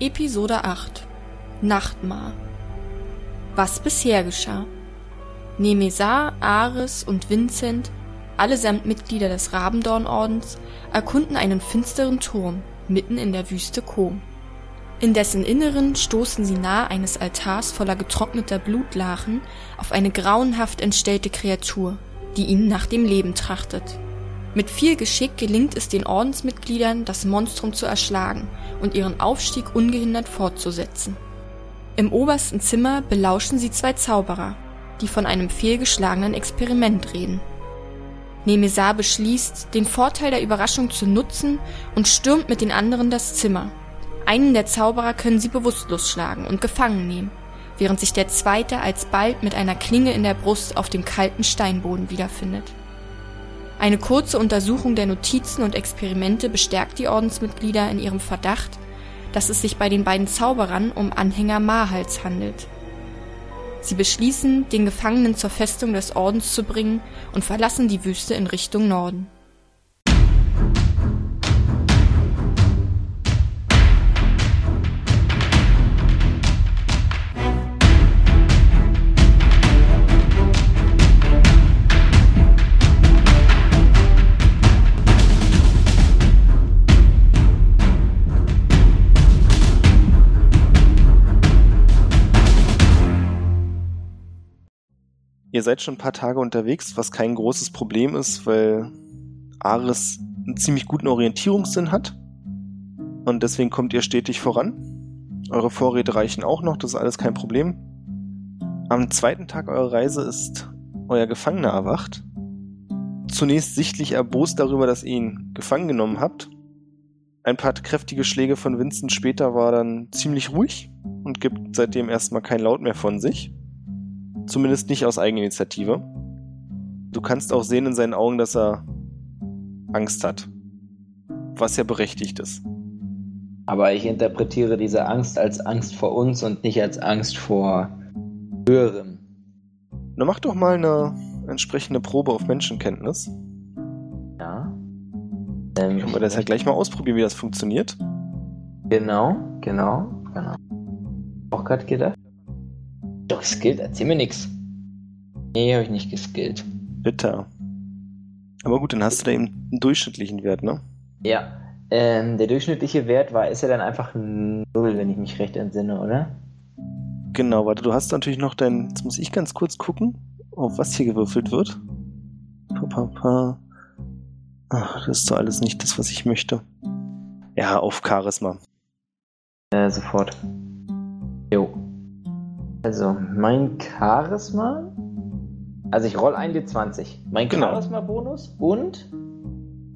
Episode 8 Nachtmar Was bisher geschah Nemesar, Ares und Vincent, allesamt Mitglieder des Rabendornordens, erkunden einen finsteren Turm mitten in der Wüste Kom. In dessen Inneren stoßen sie nahe eines Altars voller getrockneter Blutlachen auf eine grauenhaft entstellte Kreatur, die ihnen nach dem Leben trachtet. Mit viel Geschick gelingt es den Ordensmitgliedern, das Monstrum zu erschlagen und ihren Aufstieg ungehindert fortzusetzen. Im obersten Zimmer belauschen sie zwei Zauberer, die von einem fehlgeschlagenen Experiment reden. Nemesar beschließt, den Vorteil der Überraschung zu nutzen und stürmt mit den anderen das Zimmer. Einen der Zauberer können sie bewusstlos schlagen und gefangen nehmen, während sich der zweite alsbald mit einer Klinge in der Brust auf dem kalten Steinboden wiederfindet. Eine kurze Untersuchung der Notizen und Experimente bestärkt die Ordensmitglieder in ihrem Verdacht, dass es sich bei den beiden Zauberern um Anhänger Mahals handelt. Sie beschließen, den Gefangenen zur Festung des Ordens zu bringen und verlassen die Wüste in Richtung Norden. Ihr seid schon ein paar Tage unterwegs, was kein großes Problem ist, weil Ares einen ziemlich guten Orientierungssinn hat. Und deswegen kommt ihr stetig voran. Eure Vorräte reichen auch noch, das ist alles kein Problem. Am zweiten Tag eurer Reise ist euer Gefangener erwacht. Zunächst sichtlich erbost darüber, dass ihr ihn gefangen genommen habt. Ein paar kräftige Schläge von Vincent später war dann ziemlich ruhig und gibt seitdem erstmal kein Laut mehr von sich. Zumindest nicht aus Eigeninitiative. Du kannst auch sehen in seinen Augen, dass er Angst hat. Was ja berechtigt ist. Aber ich interpretiere diese Angst als Angst vor uns und nicht als Angst vor Höherem. Na, mach doch mal eine entsprechende Probe auf Menschenkenntnis. Ja. Ähm, Können wir das ja gleich mal ausprobieren, wie das funktioniert? Genau, genau, genau. Auch gerade gedacht. Doch, skillt, erzähl mir nix. Nee, habe ich nicht geskillt. Bitter. Aber gut, dann hast du da eben einen durchschnittlichen Wert, ne? Ja. Ähm, der durchschnittliche Wert war, ist ja dann einfach 0, wenn ich mich recht entsinne, oder? Genau, warte, du hast natürlich noch dein. Jetzt muss ich ganz kurz gucken, auf was hier gewürfelt wird. Pa, pa, pa. Ach, das ist doch alles nicht das, was ich möchte. Ja, auf Charisma. Äh, sofort. Also, mein Charisma. Also, ich roll ein D20. Mein Genau. Charisma-Bonus und.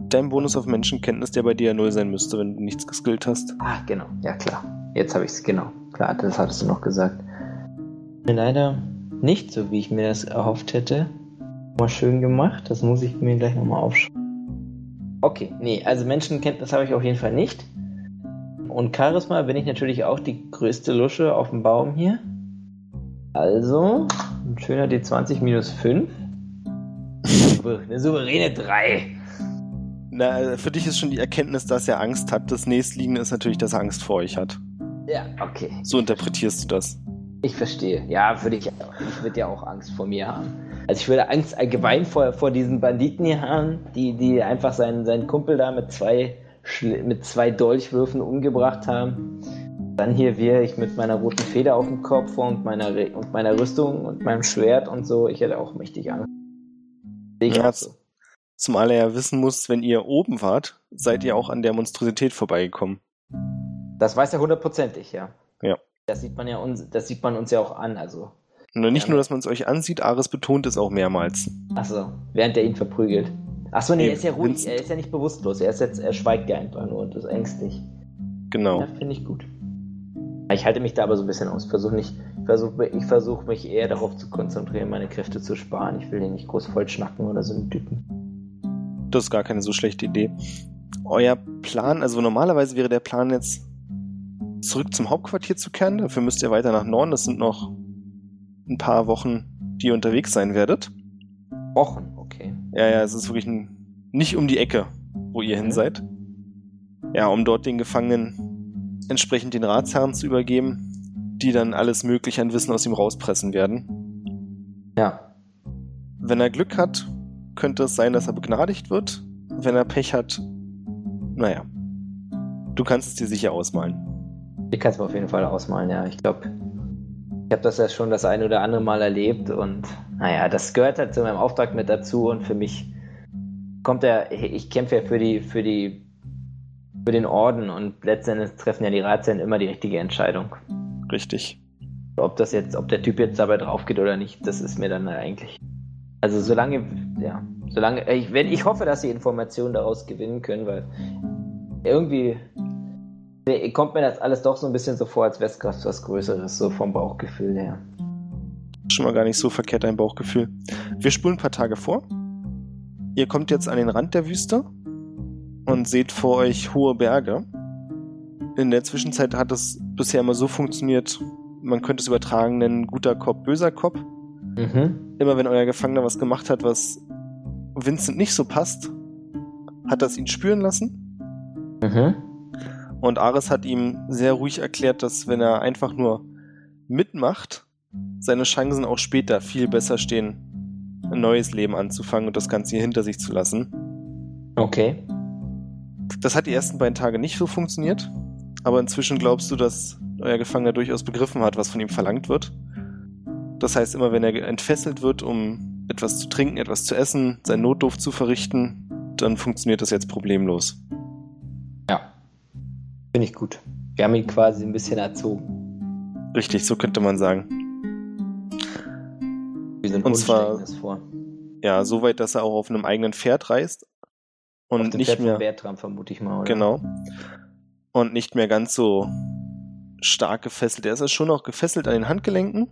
Dein Bonus auf Menschenkenntnis, der bei dir ja null sein müsste, wenn du nichts geskillt hast. Ah, genau. Ja, klar. Jetzt habe ich es, genau. Klar, das hattest du noch gesagt. Mir leider nicht so, wie ich mir das erhofft hätte. Mal schön gemacht. Das muss ich mir gleich nochmal aufschreiben. Okay, nee, also Menschenkenntnis habe ich auf jeden Fall nicht. Und Charisma bin ich natürlich auch die größte Lusche auf dem Baum hier. Also, ein schöner D20 minus 5. Eine souveräne 3. Na, für dich ist schon die Erkenntnis, dass er Angst hat. Das nächstliegende ist natürlich, dass er Angst vor euch hat. Ja, okay. So interpretierst du das. Ich verstehe. Ja, würde ich auch. Ich würde ja auch Angst vor mir haben. Also ich würde Angst allgemein vor, vor diesen Banditen hier haben, die, die einfach seinen, seinen Kumpel da mit zwei, mit zwei Dolchwürfen umgebracht haben. Dann hier wäre ich mit meiner roten Feder auf dem Kopf und meiner, Re- und meiner Rüstung und meinem Schwert und so. Ich hätte auch mächtig Angst. Ich Ja, so. Zumal er ja wissen muss, wenn ihr oben wart, seid ihr auch an der Monstrosität vorbeigekommen. Das weiß er hundertprozentig, ja. Ja. Das sieht man ja uns, das sieht man uns ja auch an, also. Und nicht Ja. nur, dass man es euch ansieht, Ares betont es auch mehrmals. Achso, während er ihn verprügelt. Achso, nee, Nee, er ist ja ruhig, Vincent- er ist ja nicht bewusstlos, er ist jetzt, er schweigt ja einfach nur und ist ängstlich. Genau. Ja, finde ich gut. Ich halte mich da aber so ein bisschen aus. Versuch nicht, ich versuche ich versuch mich eher darauf zu konzentrieren, meine Kräfte zu sparen. Ich will den nicht groß voll schnacken oder so einen Typen. Das ist gar keine so schlechte Idee. Euer Plan, also normalerweise wäre der Plan jetzt zurück zum Hauptquartier zu kehren. Dafür müsst ihr weiter nach Norden. Das sind noch ein paar Wochen, die ihr unterwegs sein werdet. Wochen, okay. Ja, ja, es ist wirklich ein, nicht um die Ecke, wo ihr hin Mhm. seid. Ja, um dort den Gefangenen entsprechend den Ratsherren zu übergeben, die dann alles Mögliche an Wissen aus ihm rauspressen werden. Ja. Wenn er Glück hat, könnte es sein, dass er begnadigt wird. Wenn er Pech hat, naja, du kannst es dir sicher ausmalen. Ich kann es mir auf jeden Fall ausmalen, ja. Ich glaube, ich habe das ja schon das ein oder andere Mal erlebt und naja, das gehört halt zu meinem Auftrag mit dazu und für mich kommt er, ich kämpfe ja für die, für die, für den Orden und letztendlich treffen ja die Ratsherren immer die richtige Entscheidung. Richtig. Ob das jetzt, ob der Typ jetzt dabei drauf geht oder nicht, das ist mir dann eigentlich. Also solange, ja, solange, ich, wenn, ich hoffe, dass sie Informationen daraus gewinnen können, weil irgendwie kommt mir das alles doch so ein bisschen so vor, als wäre es was Größeres, so vom Bauchgefühl her. Schon mal gar nicht so verkehrt ein Bauchgefühl. Wir spulen ein paar Tage vor. Ihr kommt jetzt an den Rand der Wüste und seht vor euch hohe Berge. In der Zwischenzeit hat es bisher immer so funktioniert, man könnte es übertragen nennen, guter Kopf, böser Kopf. Mhm. Immer wenn euer Gefangener was gemacht hat, was Vincent nicht so passt, hat das ihn spüren lassen. Mhm. Und Ares hat ihm sehr ruhig erklärt, dass wenn er einfach nur mitmacht, seine Chancen auch später viel besser stehen, ein neues Leben anzufangen und das Ganze hier hinter sich zu lassen. Okay. Das hat die ersten beiden Tage nicht so funktioniert, aber inzwischen glaubst du, dass euer Gefangener durchaus begriffen hat, was von ihm verlangt wird. Das heißt, immer wenn er entfesselt wird, um etwas zu trinken, etwas zu essen, seinen Notdurft zu verrichten, dann funktioniert das jetzt problemlos. Finde ich gut. Wir haben ihn quasi ein bisschen erzogen. Richtig, so könnte man sagen. Wir sind und zwar vor. Ja, so weit, dass er auch auf einem eigenen Pferd reist und nicht Pferd mehr Bertram vermute ich mal, oder? Genau. Und nicht mehr ganz so stark gefesselt. Er ist ja schon noch gefesselt an den Handgelenken.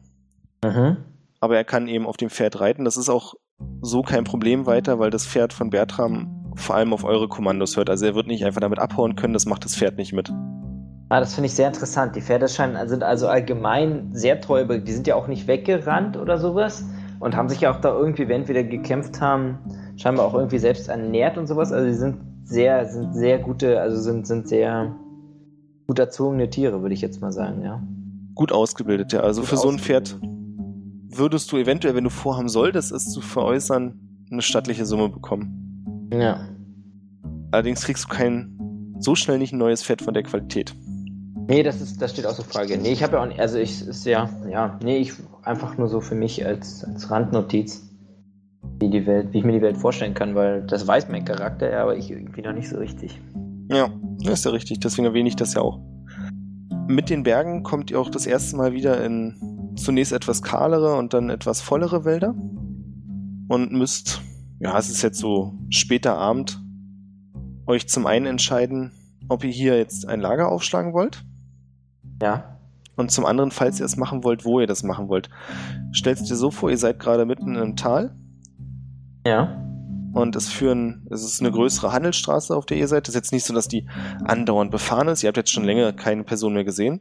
Mhm. Aber er kann eben auf dem Pferd reiten. Das ist auch so kein Problem weiter, weil das Pferd von Bertram vor allem auf eure Kommandos hört. Also er wird nicht einfach damit abhauen können, das macht das Pferd nicht mit. Ah, das finde ich sehr interessant. Die Pferde scheinen, sind also allgemein sehr treu, die sind ja auch nicht weggerannt oder sowas und haben sich ja auch da irgendwie, wenn wir gekämpft haben, scheinbar auch irgendwie selbst ernährt und sowas. Also sie sind sehr, sind sehr gute, also sind, sind sehr gut erzogene Tiere, würde ich jetzt mal sagen, ja. Gut ausgebildet, ja. Also gut für so ein Pferd würdest du eventuell, wenn du vorhaben solltest, es zu veräußern, eine stattliche Summe bekommen. Ja. Allerdings kriegst du kein so schnell nicht ein neues Pferd von der Qualität. Nee, das ist, das steht außer Frage. Nee, ich habe ja auch nicht, also ich ist ja, ja, nee, ich einfach nur so für mich als, als Randnotiz, wie die Welt, wie ich mir die Welt vorstellen kann, weil das weiß mein Charakter ja, aber ich irgendwie noch nicht so richtig. Ja, das ist ja richtig, deswegen erwähne ich das ja auch. Mit den Bergen kommt ihr auch das erste Mal wieder in zunächst etwas kahlere und dann etwas vollere Wälder und müsst ja, es ist jetzt so später Abend, euch zum einen entscheiden, ob ihr hier jetzt ein Lager aufschlagen wollt. Ja. Und zum anderen, falls ihr es machen wollt, wo ihr das machen wollt. Stellst dir so vor, ihr seid gerade mitten in einem Tal. Ja. Und es führen, es ist eine größere Handelsstraße, auf der seid. Es ist jetzt nicht so, dass die andauernd befahren ist. Ihr habt jetzt schon länger keine Person mehr gesehen.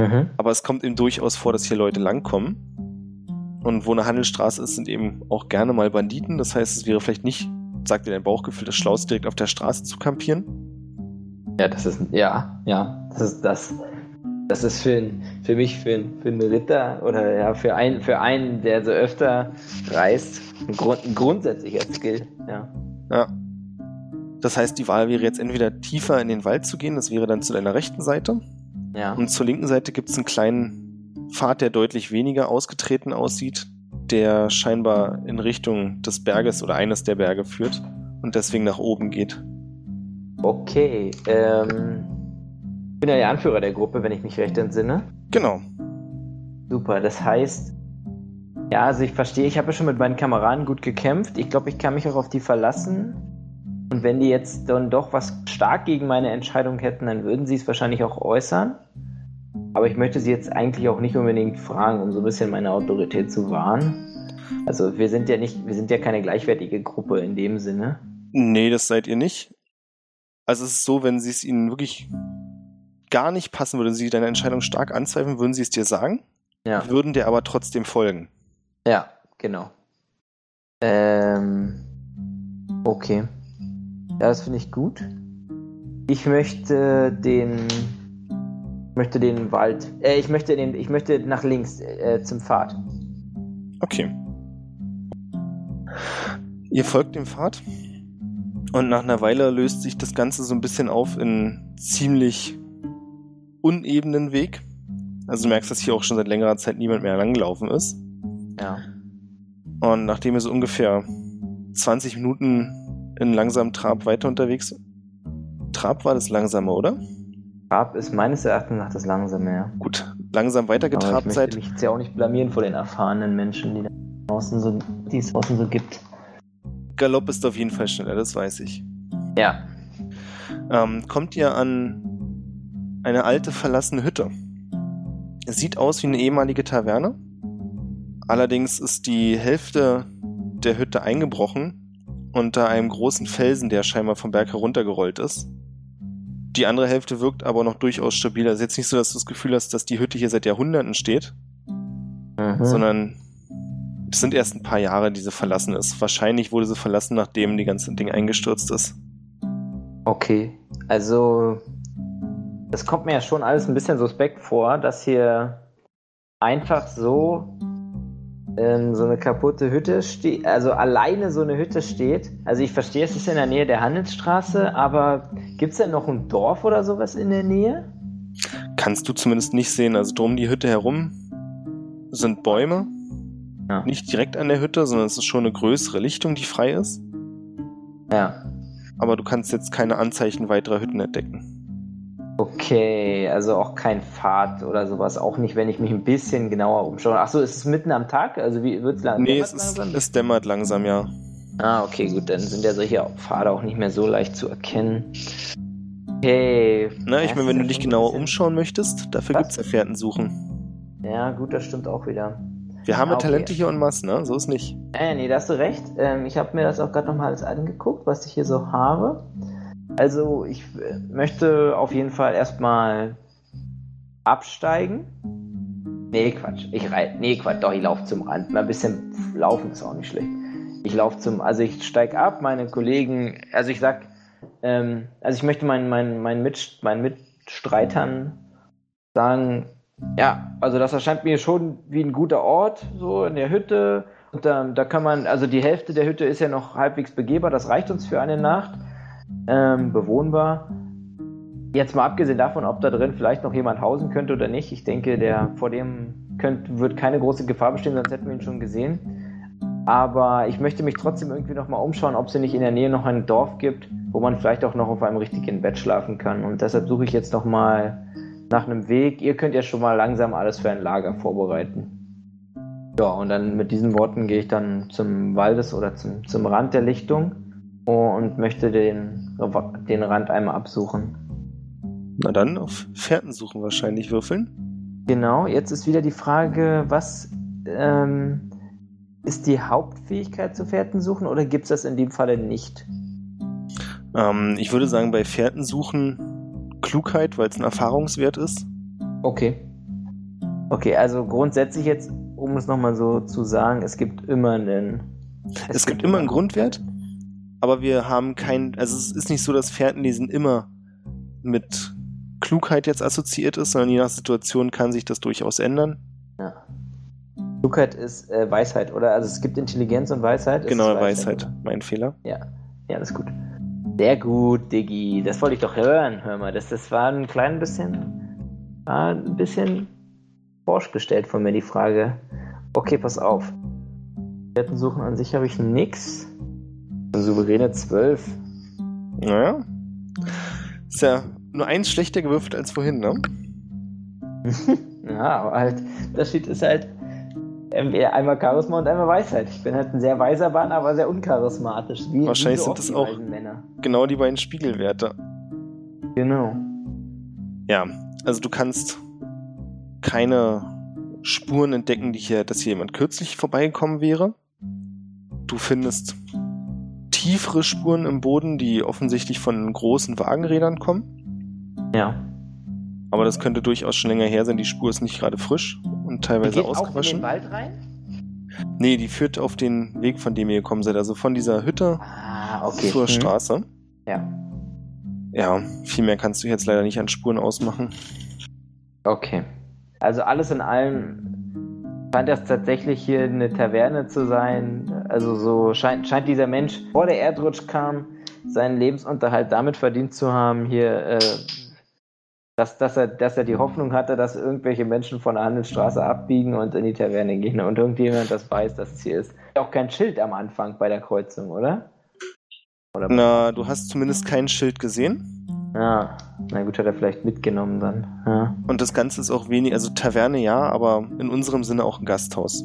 Mhm. Aber es kommt eben durchaus vor, dass hier Leute langkommen. Und wo eine Handelsstraße ist, sind eben auch gerne mal Banditen. Das heißt, es wäre vielleicht nicht, sagt dir dein Bauchgefühl, das Schlauste, direkt auf der Straße zu kampieren. Ja, das ist, ja, ja, das ist das. Das ist für, für mich, für, für einen Ritter oder ja, für, ein, für einen, der so öfter reist, ein, Grund, ein grundsätzlicher Skill, ja. Ja. Das heißt, die Wahl wäre jetzt entweder tiefer in den Wald zu gehen, das wäre dann zu deiner rechten Seite. Ja. Und zur linken Seite gibt es einen kleinen Pfad, der deutlich weniger ausgetreten aussieht, der scheinbar in Richtung des Berges oder eines der Berge führt und deswegen nach oben geht. Okay, ähm, ich bin ja der Anführer der Gruppe, wenn ich mich recht entsinne. Genau. Super, das heißt, ja, also ich verstehe, ich habe ja schon mit meinen Kameraden gut gekämpft. Ich glaube, ich kann mich auch auf die verlassen. Und wenn die jetzt dann doch was stark gegen meine Entscheidung hätten, dann würden sie es wahrscheinlich auch äußern. Aber ich möchte sie jetzt eigentlich auch nicht unbedingt fragen, um so ein bisschen meine Autorität zu wahren. Also wir sind ja nicht, wir sind ja keine gleichwertige Gruppe in dem Sinne. Nee, das seid ihr nicht. Also es ist so, wenn sie es ihnen wirklich gar nicht passen würde, sie deine Entscheidung stark anzweifeln, würden sie es dir sagen, ja. würden dir aber trotzdem folgen. Ja, genau. Ähm, okay. Ja, das finde ich gut. Ich möchte den möchte den Wald. Äh, ich möchte den, ich möchte nach links äh, zum Pfad. Okay. Ihr folgt dem Pfad und nach einer Weile löst sich das Ganze so ein bisschen auf in ziemlich unebenen Weg. Also du merkst, dass hier auch schon seit längerer Zeit niemand mehr langgelaufen ist. Ja. Und nachdem ihr so ungefähr 20 Minuten in langsamem Trab weiter unterwegs Trab war das langsame, oder? Trab ist meines Erachtens nach das langsame, ja. Gut, langsam weitergetrabt Aber ich seid. möchte mich jetzt ja auch nicht blamieren vor den erfahrenen Menschen, die, da draußen so, die es draußen so gibt. Galopp ist auf jeden Fall schneller, das weiß ich. Ja. Ähm, kommt ihr an eine alte verlassene Hütte. Es sieht aus wie eine ehemalige Taverne. Allerdings ist die Hälfte der Hütte eingebrochen unter einem großen Felsen, der scheinbar vom Berg heruntergerollt ist. Die andere Hälfte wirkt aber noch durchaus stabil. Also jetzt nicht so, dass du das Gefühl hast, dass die Hütte hier seit Jahrhunderten steht, Mhm. sondern es sind erst ein paar Jahre, die sie verlassen ist. Wahrscheinlich wurde sie verlassen, nachdem die ganze Ding eingestürzt ist. Okay. Also, das kommt mir ja schon alles ein bisschen suspekt vor, dass hier einfach so ähm, so eine kaputte Hütte steht, also alleine so eine Hütte steht. Also ich verstehe, es ist in der Nähe der Handelsstraße, aber gibt es denn noch ein Dorf oder sowas in der Nähe? Kannst du zumindest nicht sehen. Also drum die Hütte herum sind Bäume. Ja. Nicht direkt an der Hütte, sondern es ist schon eine größere Lichtung, die frei ist. Ja. Aber du kannst jetzt keine Anzeichen weiterer Hütten entdecken. Okay, also auch kein Pfad oder sowas, auch nicht, wenn ich mich ein bisschen genauer umschaue. Achso, ist es mitten am Tag? Also wie wird's lang? nee, es, ist, langsam? es dämmert langsam, ja. Ah, okay, gut, dann sind ja solche Pfade auch nicht mehr so leicht zu erkennen. Okay. Na, ich meine, es wenn du dich genauer umschauen möchtest, dafür Was? gibt's ja Fährten suchen. Ja, gut, das stimmt auch wieder. Wir haben Ja, ja okay. Talente hier en masse, ne? So ist nicht. Äh, nee, da hast du recht. Ähm, ich habe mir das auch gerade nochmal alles angeguckt, was ich hier so habe. Also, ich äh, möchte auf jeden Fall erstmal absteigen. Nee, Quatsch. Ich rei nee, Quatsch, doch, ich laufe zum Rand. Mal ein bisschen laufen ist auch nicht schlecht. Ich laufe zum, also ich steige ab, meine Kollegen, also ich sag, ähm, also ich möchte meinen, meinen, meinen, Mit, meinen Mitstreitern sagen, ja, also das erscheint mir schon wie ein guter Ort, so in der Hütte. Und da, da kann man, also die Hälfte der Hütte ist ja noch halbwegs begehbar, das reicht uns für eine Nacht. Ähm, bewohnbar. Jetzt mal abgesehen davon, ob da drin vielleicht noch jemand hausen könnte oder nicht. Ich denke, der vor dem könnt, wird keine große Gefahr bestehen, sonst hätten wir ihn schon gesehen. Aber ich möchte mich trotzdem irgendwie noch mal umschauen, ob es nicht in der Nähe noch ein Dorf gibt, wo man vielleicht auch noch auf einem richtigen Bett schlafen kann. Und deshalb suche ich jetzt noch mal nach einem Weg. Ihr könnt ja schon mal langsam alles für ein Lager vorbereiten. Ja, und dann mit diesen Worten gehe ich dann zum Waldes oder zum, zum Rand der Lichtung und möchte den, den Rand einmal absuchen. Na dann, auf Fährten suchen wahrscheinlich würfeln. Genau, jetzt ist wieder die Frage, was ähm, ist die Hauptfähigkeit zu Fährten suchen oder gibt es das in dem Falle nicht? Ähm, ich würde sagen, bei Fährten suchen Klugheit, weil es ein Erfahrungswert ist. Okay. Okay, also grundsätzlich jetzt, um es nochmal so zu sagen, es gibt immer einen. Es, gibt immer einen Grundwert, aber wir haben keinen, also es ist nicht so, dass Fährtenlesen immer mit Klugheit jetzt assoziiert ist, sondern je nach Situation kann sich das durchaus ändern. Ja. Klugheit ist äh, Weisheit, oder? Also es gibt Intelligenz und Weisheit. Genau, Weisheit, oder? mein Fehler. Ja, ja, das ist gut. Sehr gut, Diggi. Das wollte ich doch hören. Hör mal, das, das war ein klein bisschen, war ein bisschen forsch gestellt von mir, die Frage. Okay, pass auf. Wertensuchen an sich habe ich nix. Eine souveräne 12. Naja. Ist ja nur eins schlechter gewürfelt als vorhin, ne? ja, aber halt, das Shit ist halt entweder einmal Charisma und einmal Weisheit. Ich bin halt ein sehr weiser Mann, aber sehr uncharismatisch. Wie, Wahrscheinlich wie so sind das auch-. Genau die beiden Spiegelwerte. Genau. Ja, also du kannst keine Spuren entdecken, die hier, dass hier jemand kürzlich vorbeigekommen wäre. Du findest tiefere Spuren im Boden, die offensichtlich von großen Wagenrädern kommen. Ja. Aber das könnte durchaus schon länger her sein. Die Spur ist nicht gerade frisch und Die teilweise geht auch in den ausgewaschen. Wald rein? Nee, die führt auf den Weg, von dem ihr gekommen seid. Also von dieser Hütte Ah, okay. zur Hm. Straße. Ja. Ja, viel mehr kannst du jetzt leider nicht an Spuren ausmachen. Okay. Also alles in allem scheint das tatsächlich hier eine Taverne zu sein. Also so scheint, scheint dieser Mensch, vor der Erdrutsch kam, seinen Lebensunterhalt damit verdient zu haben, hier, äh, dass, dass, er, dass er die Hoffnung hatte, dass irgendwelche Menschen von der Handelsstraße abbiegen und in die Taverne gehen und irgendjemand das weiß, das Ziel ist. Auch kein Schild am Anfang bei der Kreuzung, oder? oder Na, du hast zumindest kein Schild gesehen. Ja, na gut, hat er vielleicht mitgenommen dann. Ja. Und das Ganze ist auch wenig, also Taverne ja, aber in unserem Sinne auch ein Gasthaus.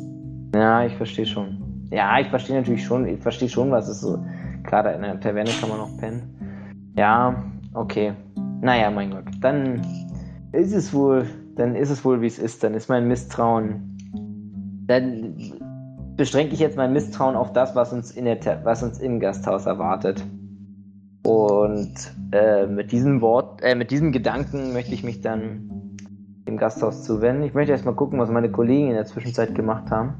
Ja, ich verstehe schon. Ja, ich verstehe natürlich schon, ich verstehe schon, was es so. Klar, in der Taverne kann man noch pennen. Ja, okay. Naja, mein Gott. Dann ist es wohl, dann ist es wohl, wie es ist. Dann ist mein Misstrauen. Dann beschränke ich jetzt mein Misstrauen auf das, was uns, in der, was uns im Gasthaus erwartet. Und äh, mit diesem Wort, äh, mit diesem Gedanken möchte ich mich dann dem Gasthaus zuwenden. Ich möchte erstmal gucken, was meine Kollegen in der Zwischenzeit gemacht haben.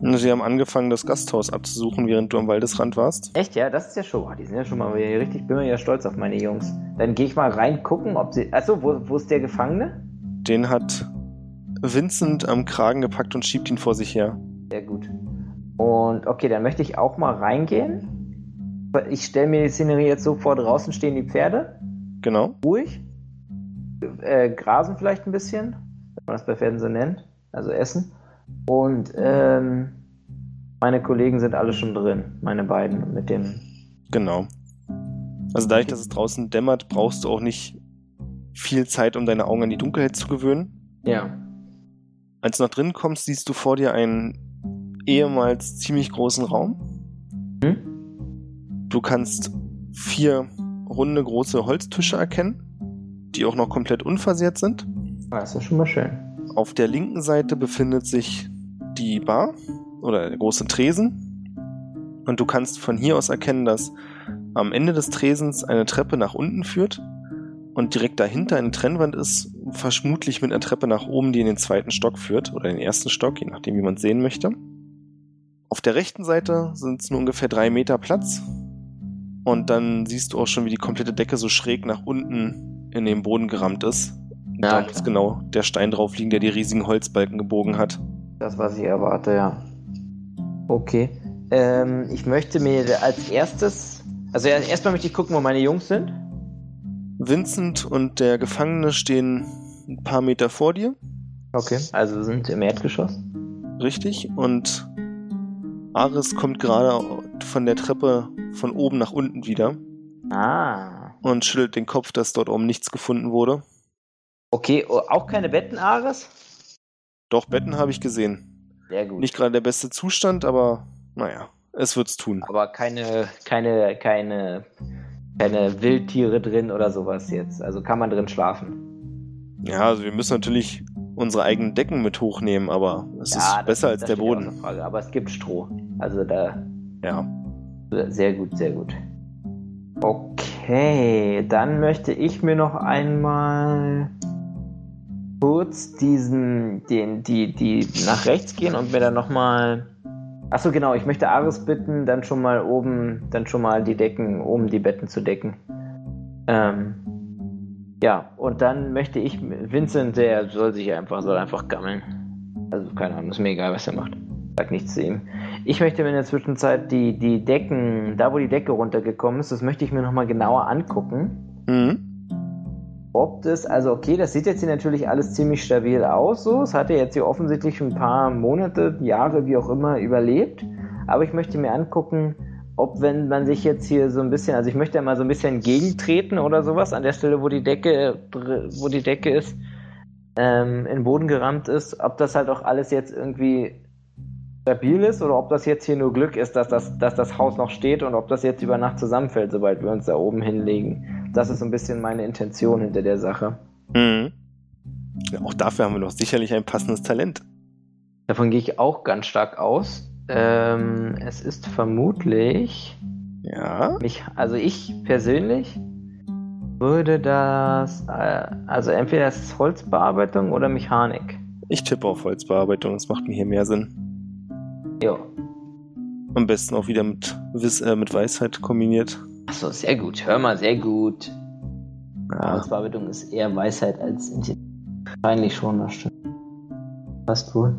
Sie haben angefangen, das Gasthaus abzusuchen, während du am Waldesrand warst. Echt, ja? Das ist ja schon. Die sind ja schon mal richtig, bin mir ja stolz auf meine Jungs. Dann gehe ich mal rein gucken, ob sie. Achso, wo, wo ist der Gefangene? Den hat Vincent am Kragen gepackt und schiebt ihn vor sich her. Sehr gut. Und okay, dann möchte ich auch mal reingehen ich stelle mir die Szenerie jetzt so vor, draußen stehen die Pferde. Genau. Ruhig. Äh, grasen vielleicht ein bisschen, wenn man das bei Pferden so nennt. Also essen. Und ähm, meine Kollegen sind alle schon drin, meine beiden mit dem. Genau. Also dadurch, dass es draußen dämmert, brauchst du auch nicht viel Zeit, um deine Augen an die Dunkelheit zu gewöhnen. Ja. Als du nach drinnen kommst, siehst du vor dir einen ehemals ziemlich großen Raum. Du kannst vier runde große Holztische erkennen, die auch noch komplett unversehrt sind. Das ist schon mal schön. Auf der linken Seite befindet sich die Bar oder der große Tresen. Und du kannst von hier aus erkennen, dass am Ende des Tresens eine Treppe nach unten führt und direkt dahinter eine Trennwand ist, vermutlich mit einer Treppe nach oben, die in den zweiten Stock führt oder den ersten Stock, je nachdem, wie man es sehen möchte. Auf der rechten Seite sind es nur ungefähr drei Meter Platz und dann siehst du auch schon, wie die komplette Decke so schräg nach unten in den Boden gerammt ist. Und ja, da muss genau der Stein drauf liegen, der die riesigen Holzbalken gebogen hat. Das, was ich erwarte, ja. Okay. Ähm, ich möchte mir als erstes. Also erstmal möchte ich gucken, wo meine Jungs sind. Vincent und der Gefangene stehen ein paar Meter vor dir. Okay, also sind im Erdgeschoss. Richtig, und Aris kommt gerade von der Treppe von oben nach unten wieder. Ah. Und schüttelt den Kopf, dass dort oben nichts gefunden wurde. Okay, oh, auch keine Betten, Ares? Doch, Betten habe ich gesehen. Sehr gut. Nicht gerade der beste Zustand, aber naja, es wird's tun. Aber keine, keine, keine, keine Wildtiere drin oder sowas jetzt. Also kann man drin schlafen. Ja, also wir müssen natürlich unsere eigenen Decken mit hochnehmen, aber es ja, ist besser als der Boden. Frage. Aber es gibt Stroh. Also da. Ja. Sehr gut, sehr gut. Okay, dann möchte ich mir noch einmal kurz diesen, den, die, die nach rechts gehen und mir dann nochmal. Achso, genau, ich möchte Aris bitten, dann schon mal oben, dann schon mal die Decken, oben die Betten zu decken. Ähm, ja, und dann möchte ich, Vincent, der soll sich einfach, soll einfach gammeln. Also keine Ahnung, ist mir egal, was er macht. Sag nichts zu ihm. Ich möchte mir in der Zwischenzeit die, die Decken, da wo die Decke runtergekommen ist, das möchte ich mir nochmal genauer angucken. Mhm. Ob das, also okay, das sieht jetzt hier natürlich alles ziemlich stabil aus, so. Es hat ja jetzt hier offensichtlich ein paar Monate, Jahre, wie auch immer, überlebt. Aber ich möchte mir angucken, ob wenn man sich jetzt hier so ein bisschen, also ich möchte ja mal so ein bisschen gegentreten oder sowas an der Stelle, wo die Decke, wo die Decke ist, ähm, in den Boden gerammt ist, ob das halt auch alles jetzt irgendwie stabil ist oder ob das jetzt hier nur Glück ist, dass das, dass das Haus noch steht und ob das jetzt über Nacht zusammenfällt, sobald wir uns da oben hinlegen. Das ist so ein bisschen meine Intention hinter der Sache. Mhm. Ja, auch dafür haben wir doch sicherlich ein passendes Talent. Davon gehe ich auch ganz stark aus. Ähm, es ist vermutlich. Ja. Mich, also ich persönlich würde das. Äh, also entweder es ist Holzbearbeitung oder Mechanik. Ich tippe auf Holzbearbeitung, das macht mir hier mehr Sinn. Ja. Am besten auch wieder mit, Wiss, äh, mit Weisheit kombiniert. Achso, sehr gut. Hör mal, sehr gut. Ja. Holzbearbeitung ist eher Weisheit als Intelligenz. Wahrscheinlich schon, das stimmt. Fast wohl.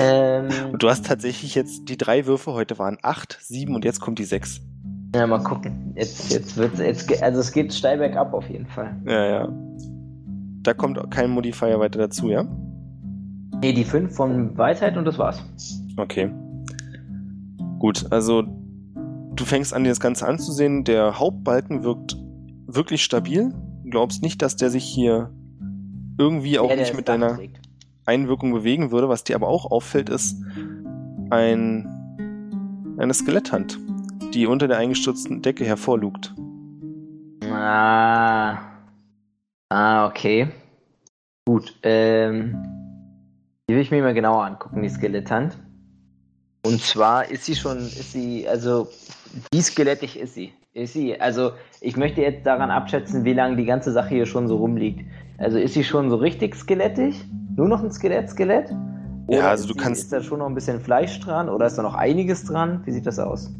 Ähm, Und du hast tatsächlich jetzt, die drei Würfe heute waren acht, sieben und jetzt kommt die sechs. ja, mal gucken. Jetzt, jetzt wird's, jetzt, also es geht steil bergab auf jeden Fall. Ja, ja. Da kommt kein Modifier weiter dazu, ja? Nee, die 5 von Weisheit und das war's. Okay. Gut, also du fängst an, dir das Ganze anzusehen. Der Hauptbalken wirkt wirklich stabil. Du glaubst nicht, dass der sich hier irgendwie auch der nicht mit deiner trägt. Einwirkung bewegen würde. Was dir aber auch auffällt, ist ein, eine Skeletthand, die unter der eingestürzten Decke hervorlugt. Ah. Ah, okay. Gut, ähm. Die will ich mir mal genauer angucken, die Skeletthand. Und zwar ist sie schon, ist sie, also, wie skelettig ist sie? Ist sie, also, ich möchte jetzt daran abschätzen, wie lange die ganze Sache hier schon so rumliegt. Also, ist sie schon so richtig skelettig? Nur noch ein Skelett, Skelett? Ja, also ist du sie- kannst- Ist da schon noch ein bisschen Fleisch dran oder ist da noch einiges dran? Wie sieht das aus?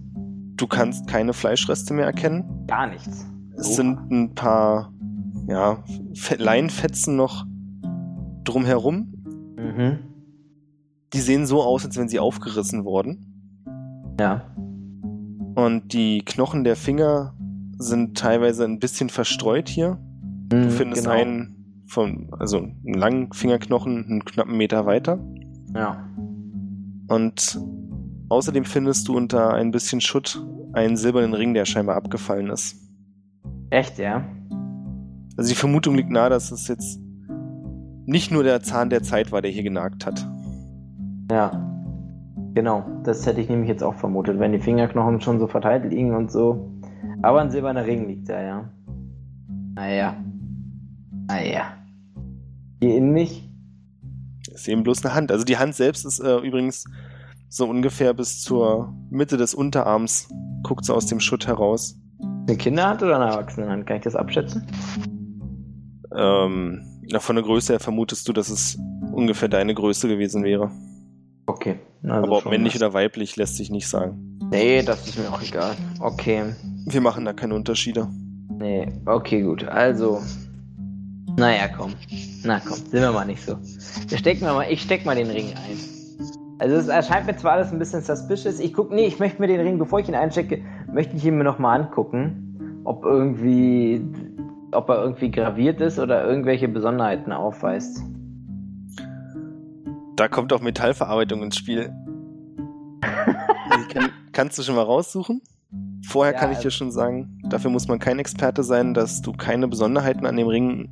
Du kannst keine Fleischreste mehr erkennen. Gar nichts. Es Oha. sind ein paar ja, Fe- Leinfetzen noch drumherum. Mhm. Die sehen so aus, als wenn sie aufgerissen wurden. Ja. Und die Knochen der Finger sind teilweise ein bisschen verstreut hier. Du Mhm, findest genau. einen von, also einen langen Fingerknochen einen knappen Meter weiter. Ja. Und außerdem findest du unter ein bisschen Schutt einen silbernen Ring, der scheinbar abgefallen ist. Echt, ja? Also die Vermutung liegt nahe, dass es jetzt nicht nur der Zahn der Zeit war, der hier genagt hat. Ja. Genau, das hätte ich nämlich jetzt auch vermutet, wenn die Fingerknochen schon so verteilt liegen und so. Aber ein silberner Ring liegt da, ja. Naja. Naja. Hier in mich? Ist eben bloß eine Hand. Also die Hand selbst ist äh, übrigens so ungefähr bis zur Mitte des Unterarms, guckt so aus dem Schutt heraus. Eine Kinderhand oder eine Erwachsenenhand? Kann ich das abschätzen? Ähm, na, von der Größe her vermutest du, dass es ungefähr deine Größe gewesen wäre. Okay. Also Aber ob männlich was. oder weiblich lässt sich nicht sagen. Nee, das ist mir auch egal. Okay. Wir machen da keine Unterschiede. Nee, okay, gut. Also. Naja, komm. Na komm, sind wir mal nicht so. Wir stecken wir mal, ich steck mal den Ring ein. Also es erscheint mir zwar alles ein bisschen suspicious. Ich guck, nee, ich möchte mir den Ring, bevor ich ihn einstecke, möchte ich ihn mir nochmal angucken, ob irgendwie, ob er irgendwie graviert ist oder irgendwelche Besonderheiten aufweist. Da kommt auch Metallverarbeitung ins Spiel. Kann, kannst du schon mal raussuchen? Vorher Ja, kann ich dir also- schon sagen, dafür muss man kein Experte sein, dass du keine Besonderheiten an dem Ring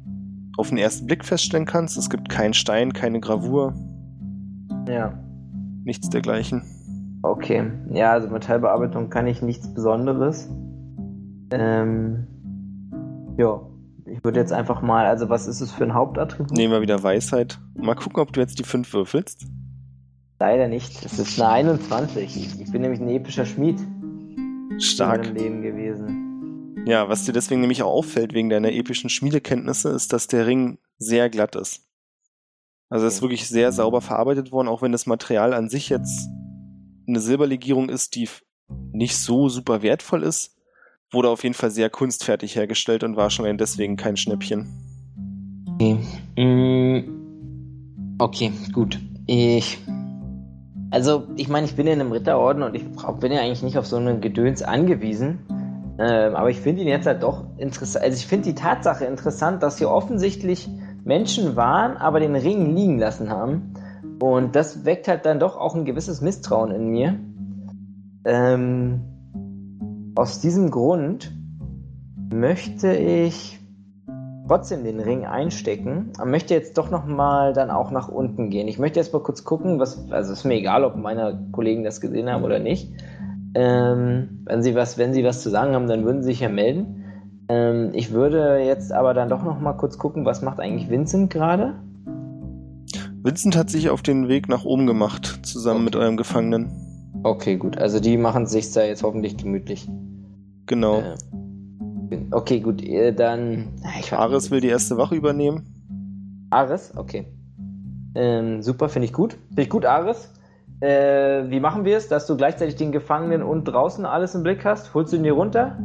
auf den ersten Blick feststellen kannst. Es gibt keinen Stein, keine Gravur, Ja. nichts dergleichen. Okay. Ja, also Metallbearbeitung kann ich nichts Besonderes. Ähm. Ja. Ich würde jetzt einfach mal, also was ist es für ein Hauptattribut? Nehmen wir wieder Weisheit. Mal gucken, ob du jetzt die 5 würfelst. Leider nicht. Es ist eine 21. Ich, bin nämlich ein epischer Schmied in Stark. meinem Leben gewesen. Ja, was dir deswegen nämlich auch auffällt wegen deiner epischen Schmiedekenntnisse, ist, dass der Ring sehr glatt ist. Also er ist wirklich sehr sauber verarbeitet worden, auch wenn das Material an sich jetzt eine Silberlegierung ist, die nicht so super wertvoll ist, wurde auf jeden Fall sehr kunstfertig hergestellt und war schon deswegen kein Schnäppchen. Okay. Mm, okay, gut. Ich. Also, ich meine, ich bin in einem Ritterorden und ich bin ja eigentlich nicht auf so einen Gedöns angewiesen. Ähm, aber ich finde ihn jetzt halt doch interessant. Also, ich finde die Tatsache interessant, dass hier offensichtlich Menschen waren, aber den Ring liegen lassen haben. Und das weckt halt dann doch auch ein gewisses Misstrauen in mir. Ähm, aus diesem Grund möchte ich trotzdem den Ring einstecken, aber möchte jetzt doch nochmal dann auch nach unten gehen. Ich möchte jetzt mal kurz gucken, was, also ist mir egal, ob meine Kollegen das gesehen haben oder nicht. Ähm, wenn sie was, wenn sie was zu sagen haben, dann würden sie sich ja melden. Ähm, ich würde jetzt aber dann doch nochmal kurz gucken, was macht eigentlich Vincent gerade? Vincent hat sich auf den Weg nach oben gemacht, zusammen Okay. mit eurem Gefangenen. Okay, gut. Also die machen es sich da jetzt hoffentlich gemütlich. Genau. Äh, okay, gut. äh, Dann. Ich Ares nicht. will die erste Wache übernehmen. Ares, okay. Ähm, super, finde ich gut. Finde ich gut, Ares. Äh, wie machen wir es, dass du gleichzeitig den Gefangenen und draußen alles im Blick hast? Holst du ihn hier runter?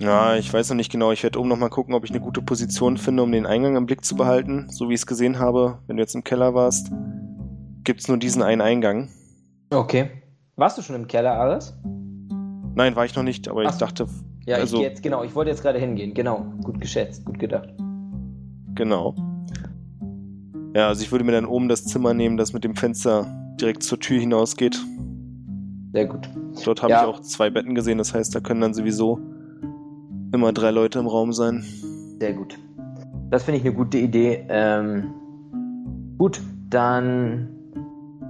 Ja, ich weiß noch nicht genau. Ich werde oben noch mal gucken, ob ich eine gute Position finde, um den Eingang im Blick zu behalten. So wie ich es gesehen habe, wenn du jetzt im Keller warst, gibt's nur diesen einen Eingang. Okay. Warst du schon im Keller, Ares? Nein, war ich noch nicht, aber Ach ich dachte, Ja, Also- ich jetzt, genau, ich wollte jetzt gerade hingehen. Genau. Gut geschätzt, gut gedacht. genau. Ja, also ich würde mir dann oben das Zimmer nehmen, das mit dem Fenster direkt zur Tür hinausgeht. Sehr gut. Dort habe Ja. ich auch zwei Betten gesehen, das heißt, da können dann sowieso immer drei Leute im Raum sein. Sehr gut. Das finde ich eine gute Idee. Ähm, gut, dann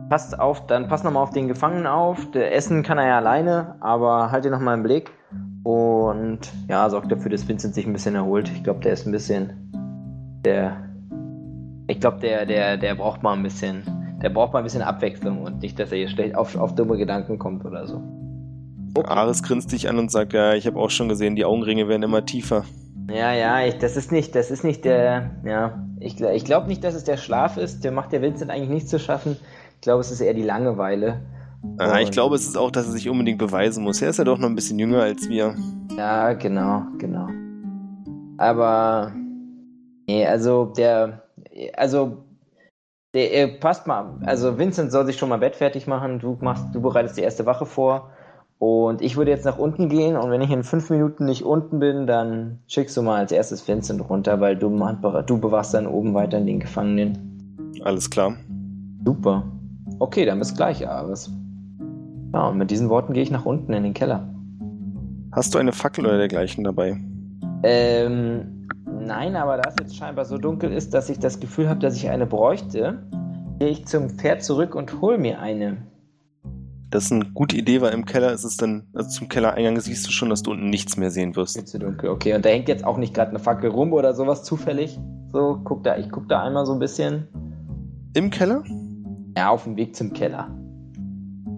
passt auf, dann passt nochmal auf den Gefangenen auf. Der Essen kann er ja alleine, aber halt ihn nochmal im Blick. Und ja, sorgt dafür, dass Vincent sich ein bisschen erholt. Ich glaube, der ist ein bisschen. Der. Ich glaube, der, der, der braucht mal ein bisschen. Der braucht mal ein bisschen Abwechslung und nicht, dass er hier schlecht auf, auf dumme Gedanken kommt oder so. Ares grinst dich an und sagt, ja, ich habe auch schon gesehen, die Augenringe werden immer tiefer. Ja, ja, ich, das ist nicht, das ist nicht der, ja, ich, ich glaube nicht, dass es der Schlaf ist, der macht der Vincent eigentlich nicht zu schaffen. Ich glaube, es ist eher die Langeweile. Ah, ich glaube, es ist auch, dass er sich unbedingt beweisen muss. Er ist ja doch noch ein bisschen jünger als wir. Ja, genau, genau. Aber, nee, also der, also, der, äh, passt mal, also Vincent soll sich schon mal Bett fertig machen, du machst, du bereitest die erste Wache vor und ich würde jetzt nach unten gehen und wenn ich in fünf Minuten nicht unten bin, dann schickst du mal als erstes Vincent runter, weil du, du bewachst dann oben weiter den Gefangenen. Alles klar. Super. Okay, dann bis gleich, Ares. Ja, und mit diesen Worten gehe ich nach unten in den Keller. Hast du eine Fackel oder dergleichen dabei? Ähm, nein, aber da es jetzt scheinbar so dunkel ist, dass ich das Gefühl habe, dass ich eine bräuchte, gehe ich zum Pferd zurück und hol mir eine. Das ist eine gute Idee, weil im Keller ist es dann, also zum Kellereingang siehst du schon, dass du unten nichts mehr sehen wirst. Viel zu dunkel, okay. Und da hängt jetzt auch nicht gerade eine Fackel rum oder sowas zufällig. So, guck da, ich guck da einmal so ein bisschen. Im Keller? Ja, auf dem Weg zum Keller.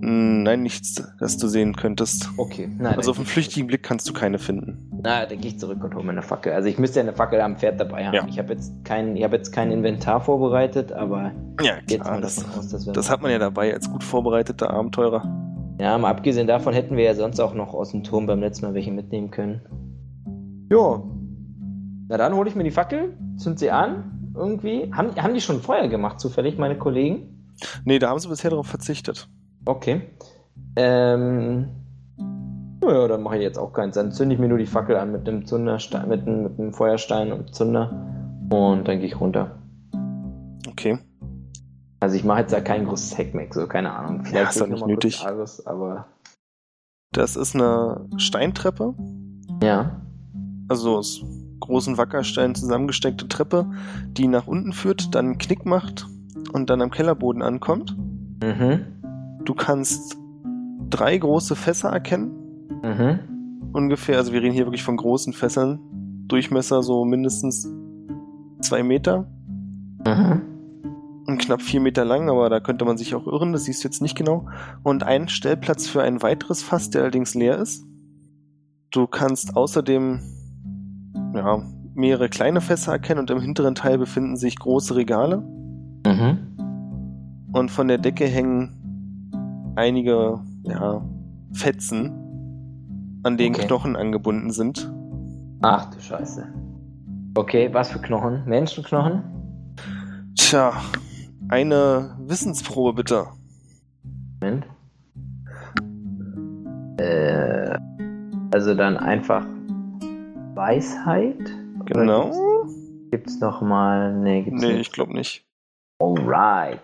Hm, Nein, nichts, das du sehen könntest. Okay, nein. Also auf einen flüchtigen Blick kannst du keine finden. Na, dann gehe ich zurück und hole mir eine Fackel. Also ich müsste ja eine Fackel am Pferd dabei haben. Ja. Ich habe jetzt kein, ich habe jetzt kein Inventar vorbereitet, aber Ja, jetzt klar, mal das, aus, dass wir das hat man ja dabei als gut vorbereiteter Abenteurer. Ja, mal abgesehen davon hätten wir ja sonst auch noch aus dem Turm beim letzten Mal welche mitnehmen können. Jo. Na dann hole ich mir die Fackel, zünd sie an, irgendwie. Haben, haben die schon Feuer gemacht, zufällig, meine Kollegen? Nee, da haben sie bisher darauf verzichtet. Okay. Ähm. Naja, dann mache ich jetzt auch keins. Dann zünde ich mir nur die Fackel an mit dem Zunderstein, mit dem, mit dem Feuerstein und Zunder. Und dann gehe ich runter. Okay. Also ich mache jetzt da kein großes Heckmeck, so keine Ahnung. Vielleicht ist doch will ich nicht nötig. Alles, aber. Das ist eine Steintreppe, Ja. also aus großen Wackersteinen zusammengesteckte Treppe, die nach unten führt, dann einen Knick macht und dann am Kellerboden ankommt. Mhm. Du kannst drei große Fässer erkennen, Mhm. ungefähr. Also wir reden hier wirklich von großen Fässern. Durchmesser so mindestens zwei Meter Mhm. und knapp vier Meter lang, aber da könnte man sich auch irren, das siehst du jetzt nicht genau. Und einen Stellplatz für ein weiteres Fass, der allerdings leer ist. Du kannst außerdem ja, mehrere kleine Fässer erkennen und im hinteren Teil befinden sich große Regale. Mhm. Und von der Decke hängen einige ja, Fetzen, an denen Okay. Knochen angebunden sind. Ach du Scheiße. Okay, was für Knochen? Menschenknochen? Tja, eine Wissensprobe bitte. Moment. Äh, also dann einfach Weisheit? Genau. gibt's- Gibt's noch mal? Nee, gibt's Nee, nicht. ich glaube nicht. Alright.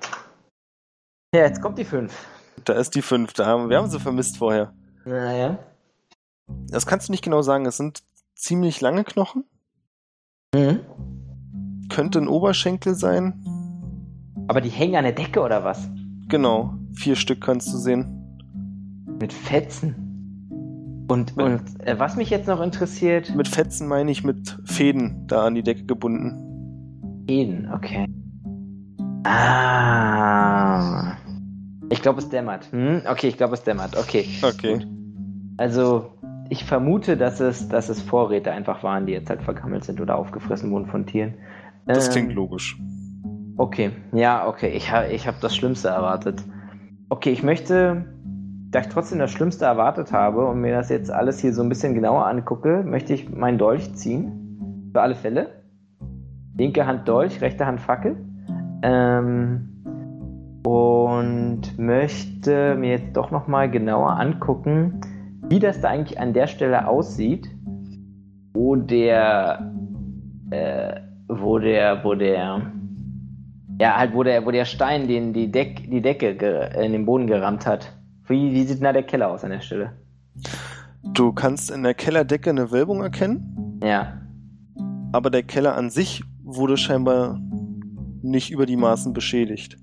Ja, jetzt kommt die 5. Da ist die fünfte. Haben- Wir haben sie vermisst vorher. Naja. Das kannst du nicht genau sagen. Es sind ziemlich lange Knochen. Mhm. Könnte ein Oberschenkel sein. Aber die hängen an der Decke oder was? Genau. Vier Stück kannst du sehen. Mit Fetzen. Und, und äh, was mich jetzt noch interessiert, Mit Fetzen meine ich mit Fäden da an die Decke gebunden. Eden, okay. Ah. Ich glaube, es dämmert. Hm? Okay, ich glaube, es dämmert. Okay. Okay. Gut. Also, ich vermute, dass es, dass es Vorräte einfach waren, die jetzt halt vergammelt sind oder aufgefressen wurden von Tieren. Das Ähm, klingt logisch. Okay, ja, okay. Ich, ha, ich habe das Schlimmste erwartet. Okay, ich möchte. da ich trotzdem das Schlimmste erwartet habe und mir das jetzt alles hier so ein bisschen genauer angucke, möchte ich meinen Dolch ziehen. Für alle Fälle. Linke Hand Dolch, rechte Hand Fackel. Ähm, und möchte mir jetzt doch nochmal genauer angucken, wie das da eigentlich an der Stelle aussieht, wo der, äh, wo der, wo der, ja, halt, wo der, wo der Stein den die, Deck, die Decke in den Boden gerammt hat. Wie, wie sieht denn da der Keller aus an der Stelle? Du kannst in der Kellerdecke eine Wölbung erkennen. Ja. Aber der Keller an sich wurde scheinbar nicht über die Maßen beschädigt.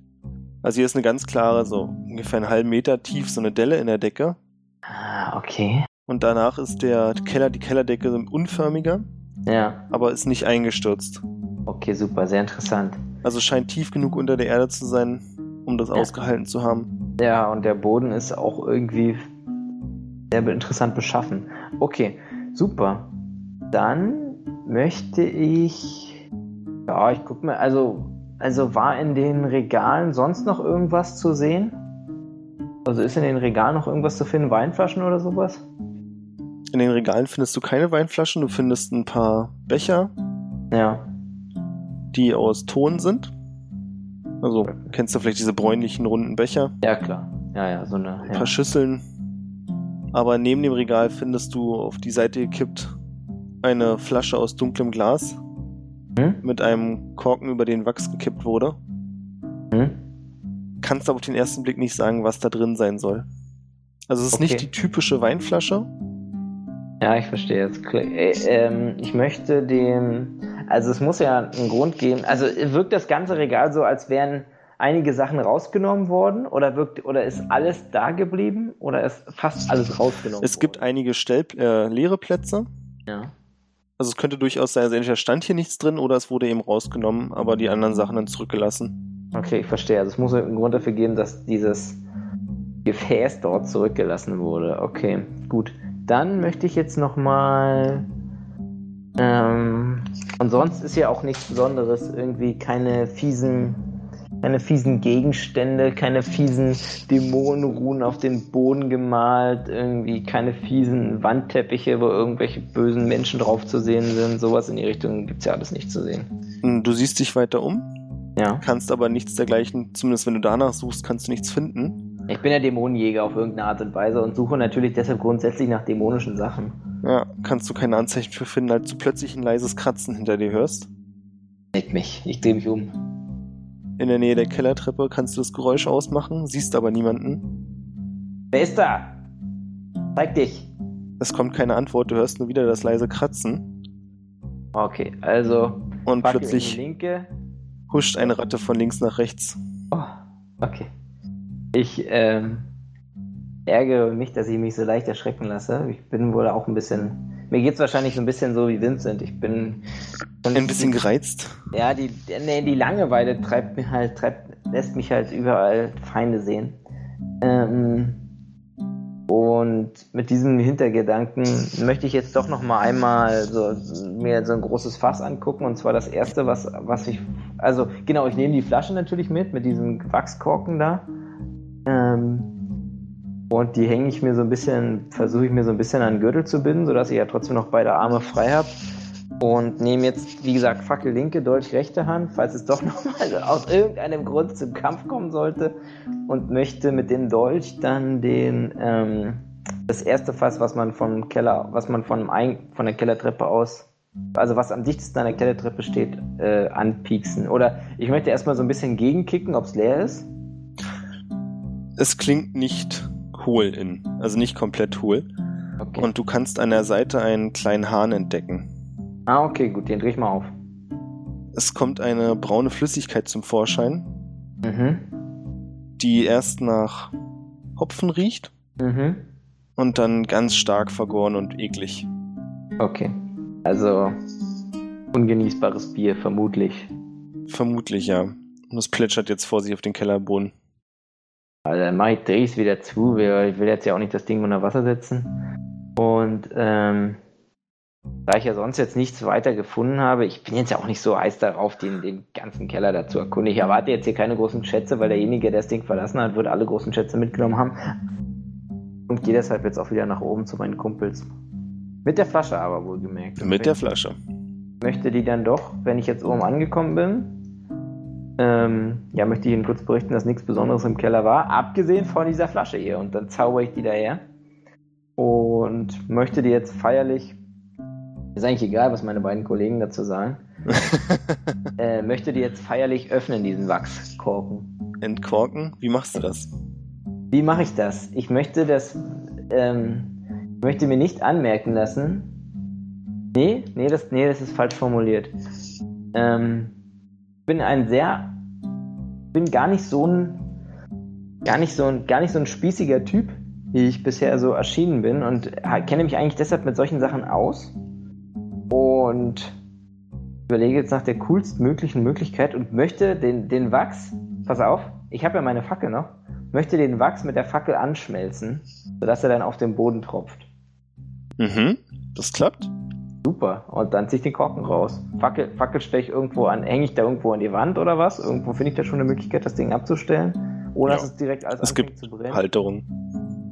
Also hier ist eine ganz klare, so ungefähr einen halben Meter tief, so eine Delle in der Decke. Ah, okay. Und danach ist der Keller, die Kellerdecke unförmiger. Ja. Aber ist nicht eingestürzt. Okay, super, sehr interessant. Also scheint tief genug unter der Erde zu sein, um das ja. ausgehalten zu haben. Ja, und der Boden ist auch irgendwie sehr interessant beschaffen. Okay, super. Dann möchte ich. Ja, ich gucke mir. Also, also war in den Regalen sonst noch irgendwas zu sehen? Also ist in den Regalen noch irgendwas zu finden? Weinflaschen oder sowas? In den Regalen findest du keine Weinflaschen, du findest ein paar Becher. Ja. Die aus Ton sind. Also kennst du vielleicht diese bräunlichen runden Becher? Ja, klar. Ja, ja, so eine. Ein ja. paar Schüsseln. Aber neben dem Regal findest du auf die Seite gekippt eine Flasche aus dunklem Glas hm? mit einem Korken über den Wachs gekippt wurde. Hm? Kannst aber auf den ersten Blick nicht sagen, was da drin sein soll. Also es ist okay. nicht die typische Weinflasche. Ja, ich verstehe jetzt. Äh, ähm, ich möchte den also es muss ja einen Grund geben. Also wirkt das ganze Regal so, als wären einige Sachen rausgenommen worden oder wirkt oder ist alles da geblieben oder ist fast alles rausgenommen Es worden? gibt einige Stell äh, leere Plätze. Ja. Also es könnte durchaus sein, also entweder stand hier nichts drin oder es wurde eben rausgenommen, aber die anderen Sachen dann zurückgelassen. Okay, ich verstehe. Also es muss einen Grund dafür geben, dass dieses Gefäß dort zurückgelassen wurde. Okay, gut. Dann möchte ich jetzt nochmal ähm, und sonst ist ja auch nichts Besonderes, irgendwie keine fiesen, keine fiesen Gegenstände, keine fiesen Dämonenruhen auf den Boden gemalt, irgendwie keine fiesen Wandteppiche, wo irgendwelche bösen Menschen drauf zu sehen sind. Sowas in die Richtung gibt's ja alles nicht zu sehen. Hm, du siehst dich weiter um, ja. kannst aber nichts dergleichen, zumindest wenn du danach suchst, kannst du nichts finden. Ich bin ja Dämonenjäger auf irgendeine Art und Weise und suche natürlich deshalb grundsätzlich nach dämonischen Sachen. Ja, kannst du keine Anzeichen für finden, als du plötzlich ein leises Kratzen hinter dir hörst. Leck mich, ich drehe mich um. In der Nähe der Kellertreppe kannst du das Geräusch ausmachen, siehst aber niemanden. Wer ist da? Zeig dich. Es kommt keine Antwort, du hörst nur wieder das leise Kratzen. Okay, also. Und plötzlich huscht eine Ratte von links nach rechts. Oh, okay. Ich ähm, ärgere mich, dass ich mich so leicht erschrecken lasse. Ich bin wohl auch ein bisschen. Mir geht es wahrscheinlich so ein bisschen so wie Vincent. Ich bin. Ein bisschen gereizt? Ja, die, nee, die Langeweile treibt mir halt, treibt, lässt mich halt überall Feinde sehen. Ähm, und mit diesem Hintergedanken möchte ich jetzt doch noch mal einmal so, mir so ein großes Fass angucken. Und zwar das erste, was, was ich. Also, genau, ich nehme die Flasche natürlich mit, mit diesem Wachskorken da. Ähm, und die hänge ich mir so ein bisschen, versuche ich mir so ein bisschen an den Gürtel zu binden, sodass ich ja trotzdem noch beide Arme frei habe. Und nehme jetzt, wie gesagt, Fackel linke, Dolch rechte Hand, falls es doch nochmal aus irgendeinem Grund zum Kampf kommen sollte. Und möchte mit dem Dolch dann den, ähm, das erste Fass, was man vom Keller, was man von, von der Kellertreppe aus, also was am dichtesten an der Kellertreppe steht, äh, anpieksen. Oder ich möchte erstmal so ein bisschen gegenkicken, ob es leer ist. Es klingt nicht hohl in, also nicht komplett hohl. Okay. Und du kannst an der Seite einen kleinen Hahn entdecken. Ah, okay, gut, den dreh ich mal auf. Es kommt eine braune Flüssigkeit zum Vorschein, mhm. die erst nach Hopfen riecht mhm. und dann ganz stark vergoren und eklig. Okay, also ungenießbares Bier, vermutlich. Vermutlich, ja. Und es plätschert jetzt vor sich auf den Kellerboden. Also dann mache ich, drehe ich es wieder zu, weil ich will jetzt ja auch nicht das Ding unter Wasser setzen. Und ähm, da ich ja sonst jetzt nichts weiter gefunden habe, ich bin jetzt ja auch nicht so heiß darauf, den, den ganzen Keller dazu erkunden. Ich erwarte jetzt hier keine großen Schätze, weil derjenige, der das Ding verlassen hat, wird alle großen Schätze mitgenommen haben. Und gehe deshalb jetzt auch wieder nach oben zu meinen Kumpels. Mit der Flasche aber wohlgemerkt. Mit der Flasche. Möchte die dann doch, wenn ich jetzt oben angekommen bin, ähm, ja, möchte ich Ihnen kurz berichten, dass nichts Besonderes im Keller war, abgesehen von dieser Flasche hier. Und dann zauber ich die daher und möchte die jetzt feierlich, ist eigentlich egal, was meine beiden Kollegen dazu sagen, äh, möchte die jetzt feierlich öffnen, diesen Wachskorken. Entkorken? Wie machst du das? Wie mache ich das? Ich möchte das, ähm, ich möchte mir nicht anmerken lassen. Nee, nee, das, nee, das ist falsch formuliert. Ähm, bin ein sehr, bin gar nicht so ein, gar nicht so ein, gar nicht so ein spießiger Typ, wie ich bisher so erschienen bin und kenne mich eigentlich deshalb mit solchen Sachen aus und überlege jetzt nach der coolstmöglichen Möglichkeit und möchte den, den Wachs, pass auf, ich habe ja meine Fackel noch, möchte den Wachs mit der Fackel anschmelzen, sodass er dann auf den Boden tropft. Mhm. Das klappt? Super. Und dann ziehe ich den Korken raus. Fackel, Fackel stelle ich irgendwo an, hänge ich da irgendwo an die Wand oder was? Irgendwo finde ich da schon eine Möglichkeit, das Ding abzustellen, ohne Ja. dass es direkt alles Es gibt zu brennen. Halterung.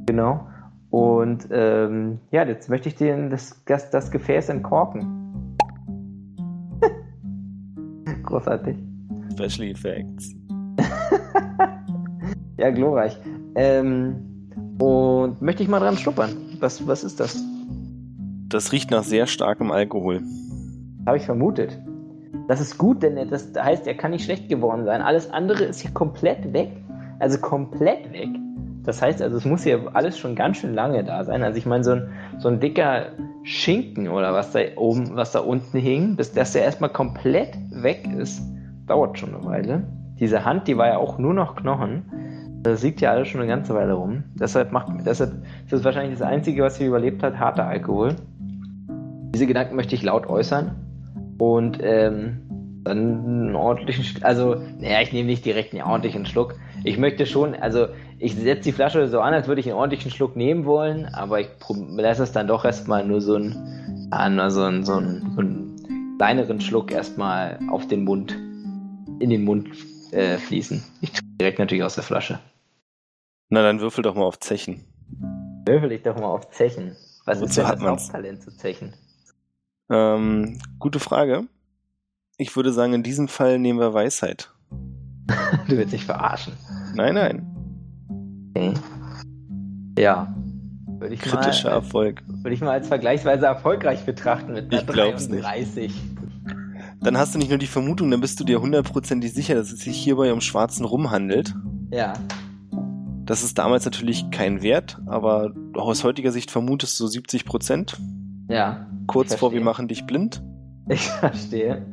Genau. Und ähm, ja, jetzt möchte ich den, das, das, das Gefäß entkorken. Großartig. Special Effects. Ja, glorreich. Ähm, und möchte ich mal dran schnuppern? Was, was ist das? Das riecht nach sehr starkem Alkohol. Habe ich vermutet. Das ist gut, denn das heißt, er kann nicht schlecht geworden sein. Alles andere ist hier komplett weg. Also komplett weg. Das heißt also, es muss hier alles schon ganz schön lange da sein. Also ich meine, so ein, so ein dicker Schinken oder was da oben, was da unten hing, bis das ja erstmal komplett weg ist, dauert schon eine Weile. Diese Hand, die war ja auch nur noch Knochen. Das liegt ja alles schon eine ganze Weile rum. Deshalb macht, deshalb ist es wahrscheinlich das Einzige, was hier überlebt hat, harter Alkohol. Diese Gedanken möchte ich laut äußern und ähm, dann einen ordentlichen, Sch- also, naja, ich nehme nicht direkt einen ordentlichen Schluck. Ich möchte schon, also, ich setze die Flasche so an, als würde ich einen ordentlichen Schluck nehmen wollen, aber ich lasse es dann doch erstmal nur so einen, so einen, so einen, so einen kleineren Schluck erstmal auf den Mund, in den Mund äh, fließen. Ich trinke direkt natürlich aus der Flasche. Na, dann würfel doch mal auf Zechen. Würfel ich doch mal auf Zechen. Was Wozu ist denn hat das? Haupttalent zu Zechen? Ähm, gute Frage. Ich würde sagen, in diesem Fall nehmen wir Weisheit. Du willst dich verarschen. Nein, nein. Okay. Ja. Würde ich Kritischer mal, Erfolg. würde ich mal als vergleichsweise erfolgreich betrachten mit einer Ich glaub's nicht. 33. Dann hast du nicht nur die Vermutung, dann bist du dir hundertprozentig sicher, dass es sich hierbei um schwarzen Rum handelt. Ja. Das ist damals natürlich kein Wert, aber aus heutiger Sicht vermutest du 70 Prozent. Ja. Kurz vor, wir machen dich blind. Ich verstehe.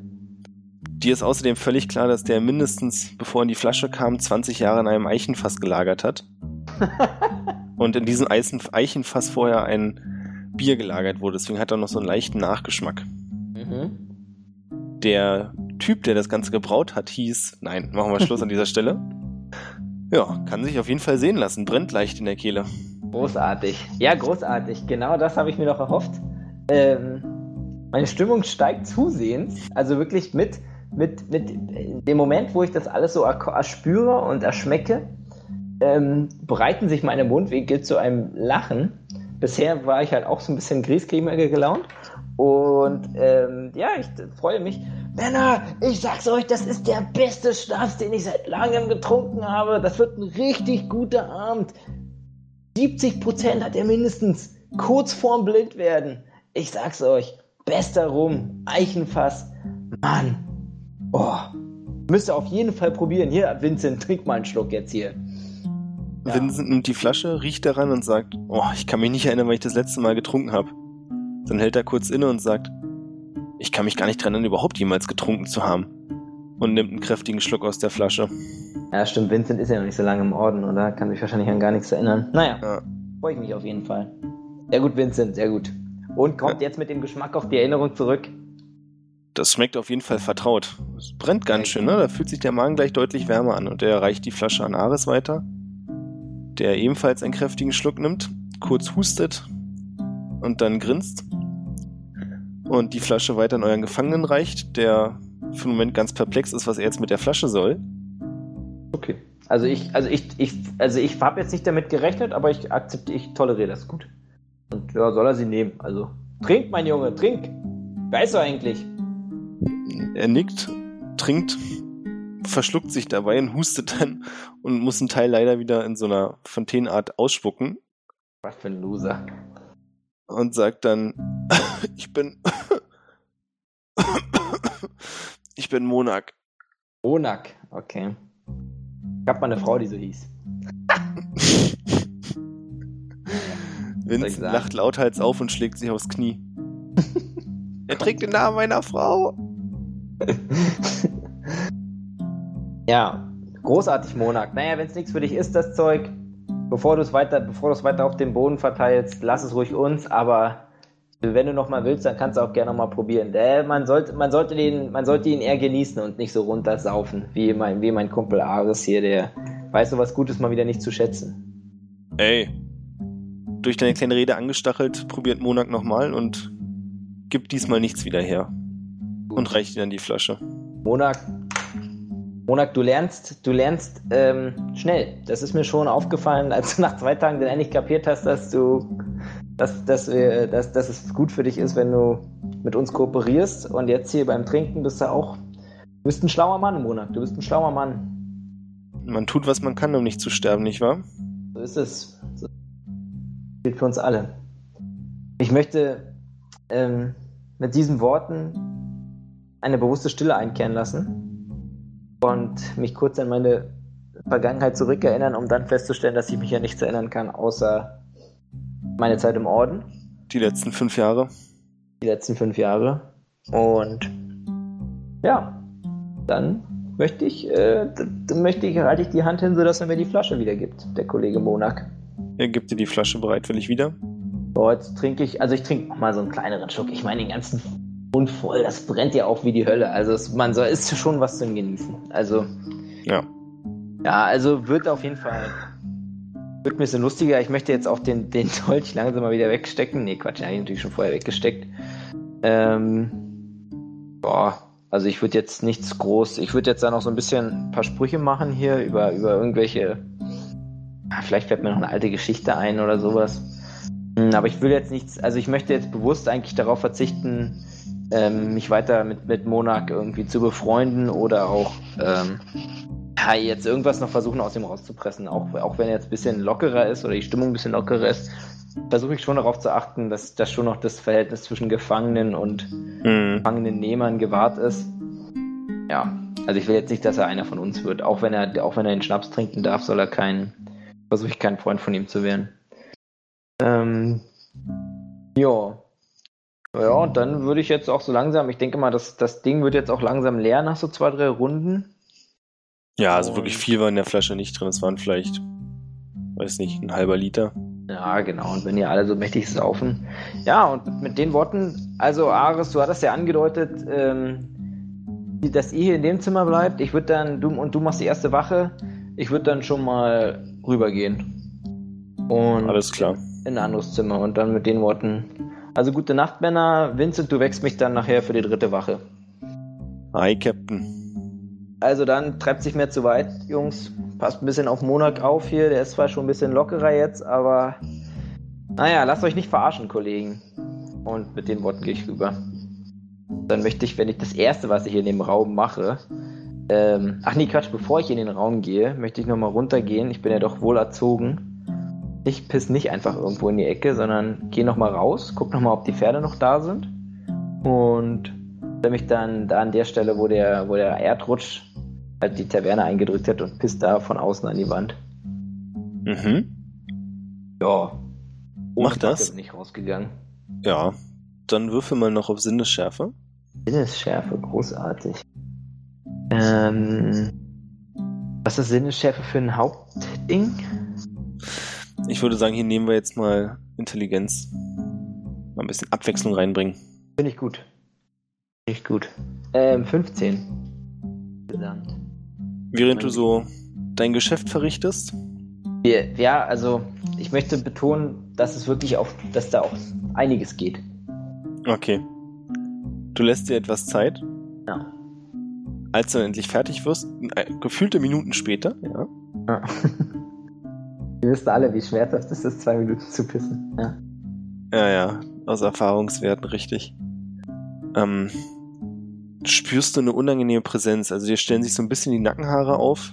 Dir ist außerdem völlig klar, dass der mindestens, bevor er in die Flasche kam, 20 Jahre in einem Eichenfass gelagert hat. Und in diesem Eichenfass vorher ein Bier gelagert wurde. Deswegen hat er noch so einen leichten Nachgeschmack. Mhm. Der Typ, der das Ganze gebraut hat, hieß, nein, machen wir Schluss an dieser Stelle. Ja, kann sich auf jeden Fall sehen lassen. Brennt leicht in der Kehle. Großartig. Ja, großartig. Genau das habe ich mir doch erhofft. Ähm, meine Stimmung steigt zusehends. Also wirklich mit, mit, mit dem Moment, wo ich das alles so erspüre und erschmecke, ähm, breiten sich meine Mundwinkel zu einem Lachen. Bisher war ich halt auch so ein bisschen griesgrämiger gelaunt. Und ähm, ja, ich freue mich. Männer, ich sag's euch, das ist der beste Schnaps, den ich seit langem getrunken habe. Das wird ein richtig guter Abend. 70% hat er mindestens. Kurz vorm Blindwerden. Ich sag's euch. Bester Rum. Eichenfass. Mann. Oh. Müsst ihr auf jeden Fall probieren. Hier, Vincent, trink mal einen Schluck jetzt hier. Ja. Vincent nimmt die Flasche, riecht daran und sagt, oh, ich kann mich nicht erinnern, weil ich das letzte Mal getrunken habe. Dann hält er kurz inne und sagt, ich kann mich gar nicht dran erinnern, überhaupt jemals getrunken zu haben. Und nimmt einen kräftigen Schluck aus der Flasche. Ja, stimmt. Vincent ist ja noch nicht so lange im Orden, oder? Kann sich wahrscheinlich an gar nichts erinnern. Naja, Ja. freue ich mich auf jeden Fall. Sehr gut, Vincent, sehr gut. Und kommt jetzt mit dem Geschmack auf die Erinnerung zurück. Das schmeckt auf jeden Fall vertraut. Es brennt ganz schön, ne? Da fühlt sich der Magen gleich deutlich wärmer an. Und er reicht die Flasche an Ares weiter, der ebenfalls einen kräftigen Schluck nimmt, kurz hustet und dann grinst. Und die Flasche weiter an euren Gefangenen reicht, der für den Moment ganz perplex ist, was er jetzt mit der Flasche soll. okay. Also ich, also ich, ich, also ich habe jetzt nicht damit gerechnet, aber ich akzeptiere, ich toleriere das gut. Und ja, soll er sie nehmen. Also trink, mein Junge, trink. Weißt du eigentlich? Er nickt, trinkt, verschluckt sich dabei und hustet dann und muss einen Teil leider wieder in so einer Fontänenart ausspucken Was für ein Loser. und sagt dann, ich bin, ich bin Monak. Onak, okay. Ich hab mal eine Frau, die so hieß. Vince lacht lauthals auf und schlägt sich aufs Knie. er trägt den Namen meiner Frau. Ja, großartig, Monak. Naja, wenn es nichts für dich ist, das Zeug, bevor du es weiter, bevor du es weiter auf dem Boden verteilst, lass es ruhig uns, aber wenn du noch mal willst, dann kannst du auch gerne noch mal probieren. Äh, man, sollte, man, sollte den, man sollte ihn eher genießen und nicht so runtersaufen, wie mein, wie mein Kumpel Ares hier, der weiß so was Gutes mal wieder nicht zu schätzen. Ey. Durch deine kleine Rede angestachelt, probiert Monak nochmal und gibt diesmal nichts wieder her. Und reicht dir dann die Flasche. Monak, Monak, du lernst, du lernst ähm, schnell. Das ist mir schon aufgefallen, als du nach zwei Tagen dann endlich kapiert hast, dass du, dass, dass, wir, dass, dass es gut für dich ist, wenn du mit uns kooperierst. Und jetzt hier beim Trinken bist du auch, du bist ein schlauer Mann, Monak. Du bist ein schlauer Mann. Man tut, was man kann, um nicht zu sterben, nicht wahr? So ist es. Gilt für uns alle. Ich möchte ähm, mit diesen Worten eine bewusste Stille einkehren lassen und mich kurz an meine Vergangenheit zurückerinnern, um dann festzustellen, dass ich mich an nichts erinnern kann, außer meine Zeit im Orden, Die letzten fünf Jahre. die letzten fünf Jahre. Und ja, dann möchte ich, äh, möchte ich, halte ich die Hand hin, sodass er mir die Flasche wiedergibt, der Kollege Monak. Er gibt dir die Flasche bereitwillig wieder. Boah, jetzt trinke ich, also ich trinke mal so einen kleineren Schluck. Ich meine, den ganzen Mund voll, das brennt ja auch wie die Hölle. Also es, man soll, ist schon was zum Genießen. Also, Ja. ja, also wird auf jeden Fall, wird ein bisschen lustiger. Ich möchte jetzt auch den, den Dolch langsam mal wieder wegstecken. Nee, Quatsch, den habe ich natürlich schon vorher weggesteckt. Ähm, boah, also ich würde jetzt nichts groß, ich würde jetzt da noch so ein bisschen ein paar Sprüche machen hier über, über irgendwelche, vielleicht fällt mir noch eine alte Geschichte ein oder sowas. Hm, Aber ich will jetzt nichts, also ich möchte jetzt bewusst eigentlich darauf verzichten, ähm, mich weiter mit, mit Monak irgendwie zu befreunden oder auch ähm, ja, jetzt irgendwas noch versuchen aus ihm rauszupressen. Auch, auch wenn er jetzt ein bisschen lockerer ist oder die Stimmung ein bisschen lockerer ist, versuche ich schon darauf zu achten, dass, dass schon noch das Verhältnis zwischen Gefangenen und Hm. Gefangenennehmern gewahrt ist. Ja, also ich will jetzt nicht, dass er einer von uns wird. Auch wenn er, auch wenn er den Schnaps trinken darf, soll er kein, versuche ich kein Freund von ihm zu werden. Ähm, ja. Ja, und dann würde ich jetzt auch so langsam, ich denke mal, das, das Ding wird jetzt auch langsam leer nach so zwei, drei Runden. Ja, also Und- wirklich viel war in der Flasche nicht drin. Es waren vielleicht, weiß nicht, ein halber Liter. Ja, genau. Und wenn ihr alle so mächtig saufen. Ja, und mit den Worten, also Ares, du hattest ja angedeutet, ähm, dass ihr hier in dem Zimmer bleibt. Ich würde dann, du und du machst die erste Wache. Ich würde dann schon mal rübergehen. Und Alles klar. in ein anderes Zimmer. Und dann mit den Worten. Also gute Nacht, Männer. Vincent, du wächst mich dann nachher für die dritte Wache. Hi, Captain. Also dann treibt sich mehr zu weit, Jungs. Passt ein bisschen auf Monak auf hier. Der ist zwar schon ein bisschen lockerer jetzt, aber naja, lasst euch nicht verarschen, Kollegen. Und mit den Worten gehe ich rüber. Dann möchte ich, wenn ich das erste, was ich in dem Raum mache, ähm, ach nee, Quatsch, bevor ich in den Raum gehe, möchte ich nochmal runtergehen. Ich bin ja doch wohl erzogen. Ich piss nicht einfach irgendwo in die Ecke, sondern gehe nochmal raus, guck nochmal, ob die Pferde noch da sind. Und stelle mich dann da an der Stelle, wo der, wo der Erdrutsch halt die Taverne eingedrückt hat und pisst da von außen an die Wand. Mhm. Ja. Mach das. bin ich rausgegangen. Ja. Dann würfel mal noch auf Sinnesschärfe. Sinnesschärfe, großartig. Ähm, was ist Sinnesschärfe für ein Hauptding? Ich würde sagen, hier nehmen wir jetzt mal Intelligenz. Mal ein bisschen Abwechslung reinbringen. Finde ich gut. Finde ich gut. Ähm, 15. Gesamt. Während du so dein Geschäft verrichtest, ja, also ich möchte betonen, dass es wirklich auf, dass da auch einiges geht. okay. Du lässt dir etwas Zeit Ja. Als du dann endlich fertig wirst, äh, gefühlte Minuten später, ja. Ja. Wir wissen alle, wie schmerzhaft es ist, zwei Minuten zu pissen. Ja. Ja, ja, aus Erfahrungswerten richtig. Ähm, spürst du eine unangenehme Präsenz. Also dir stellen sich so ein bisschen die Nackenhaare auf.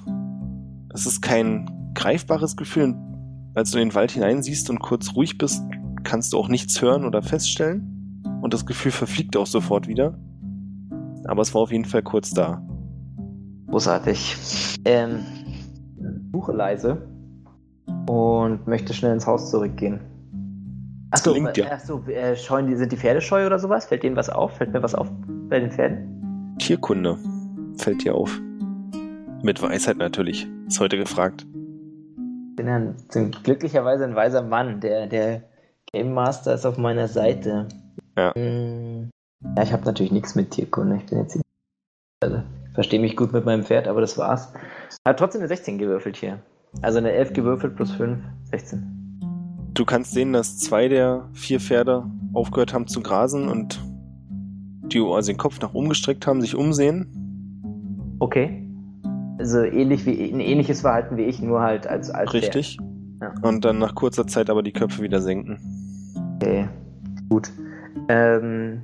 Es ist kein greifbares Gefühl. Als du in den Wald hineinsiehst und kurz ruhig bist, kannst du auch nichts hören oder feststellen. Und das Gefühl verfliegt auch sofort wieder. Aber es war auf jeden Fall kurz da. Großartig. Ähm, suche leise und möchte schnell ins Haus zurückgehen. Achso, dir. äh, achso äh, scheuen die, sind die Pferde scheu oder sowas? Fällt denen was auf? Fällt mir was auf bei den Pferden? Tierkunde fällt dir auf. Mit Weisheit natürlich. Ist heute gefragt. Ich bin ein, bin glücklicherweise ein weiser Mann. Der, der Game Master ist auf meiner Seite. Ja. Hm, ja, ich habe natürlich nichts mit Tierkunde. Ich bin jetzt also, verstehe mich gut mit meinem Pferd, aber das war's. Hat trotzdem eine 16 gewürfelt hier. Also eine 11 gewürfelt plus 5, 16. Du kannst sehen, dass zwei der vier Pferde aufgehört haben zu grasen und die also den Kopf nach oben gestreckt haben, sich umsehen. Okay. Also ähnlich wie ein ähnliches Verhalten wie ich, nur halt als als Richtig. Ja. Und dann nach kurzer Zeit aber die Köpfe wieder senken. Okay. Gut. Ähm,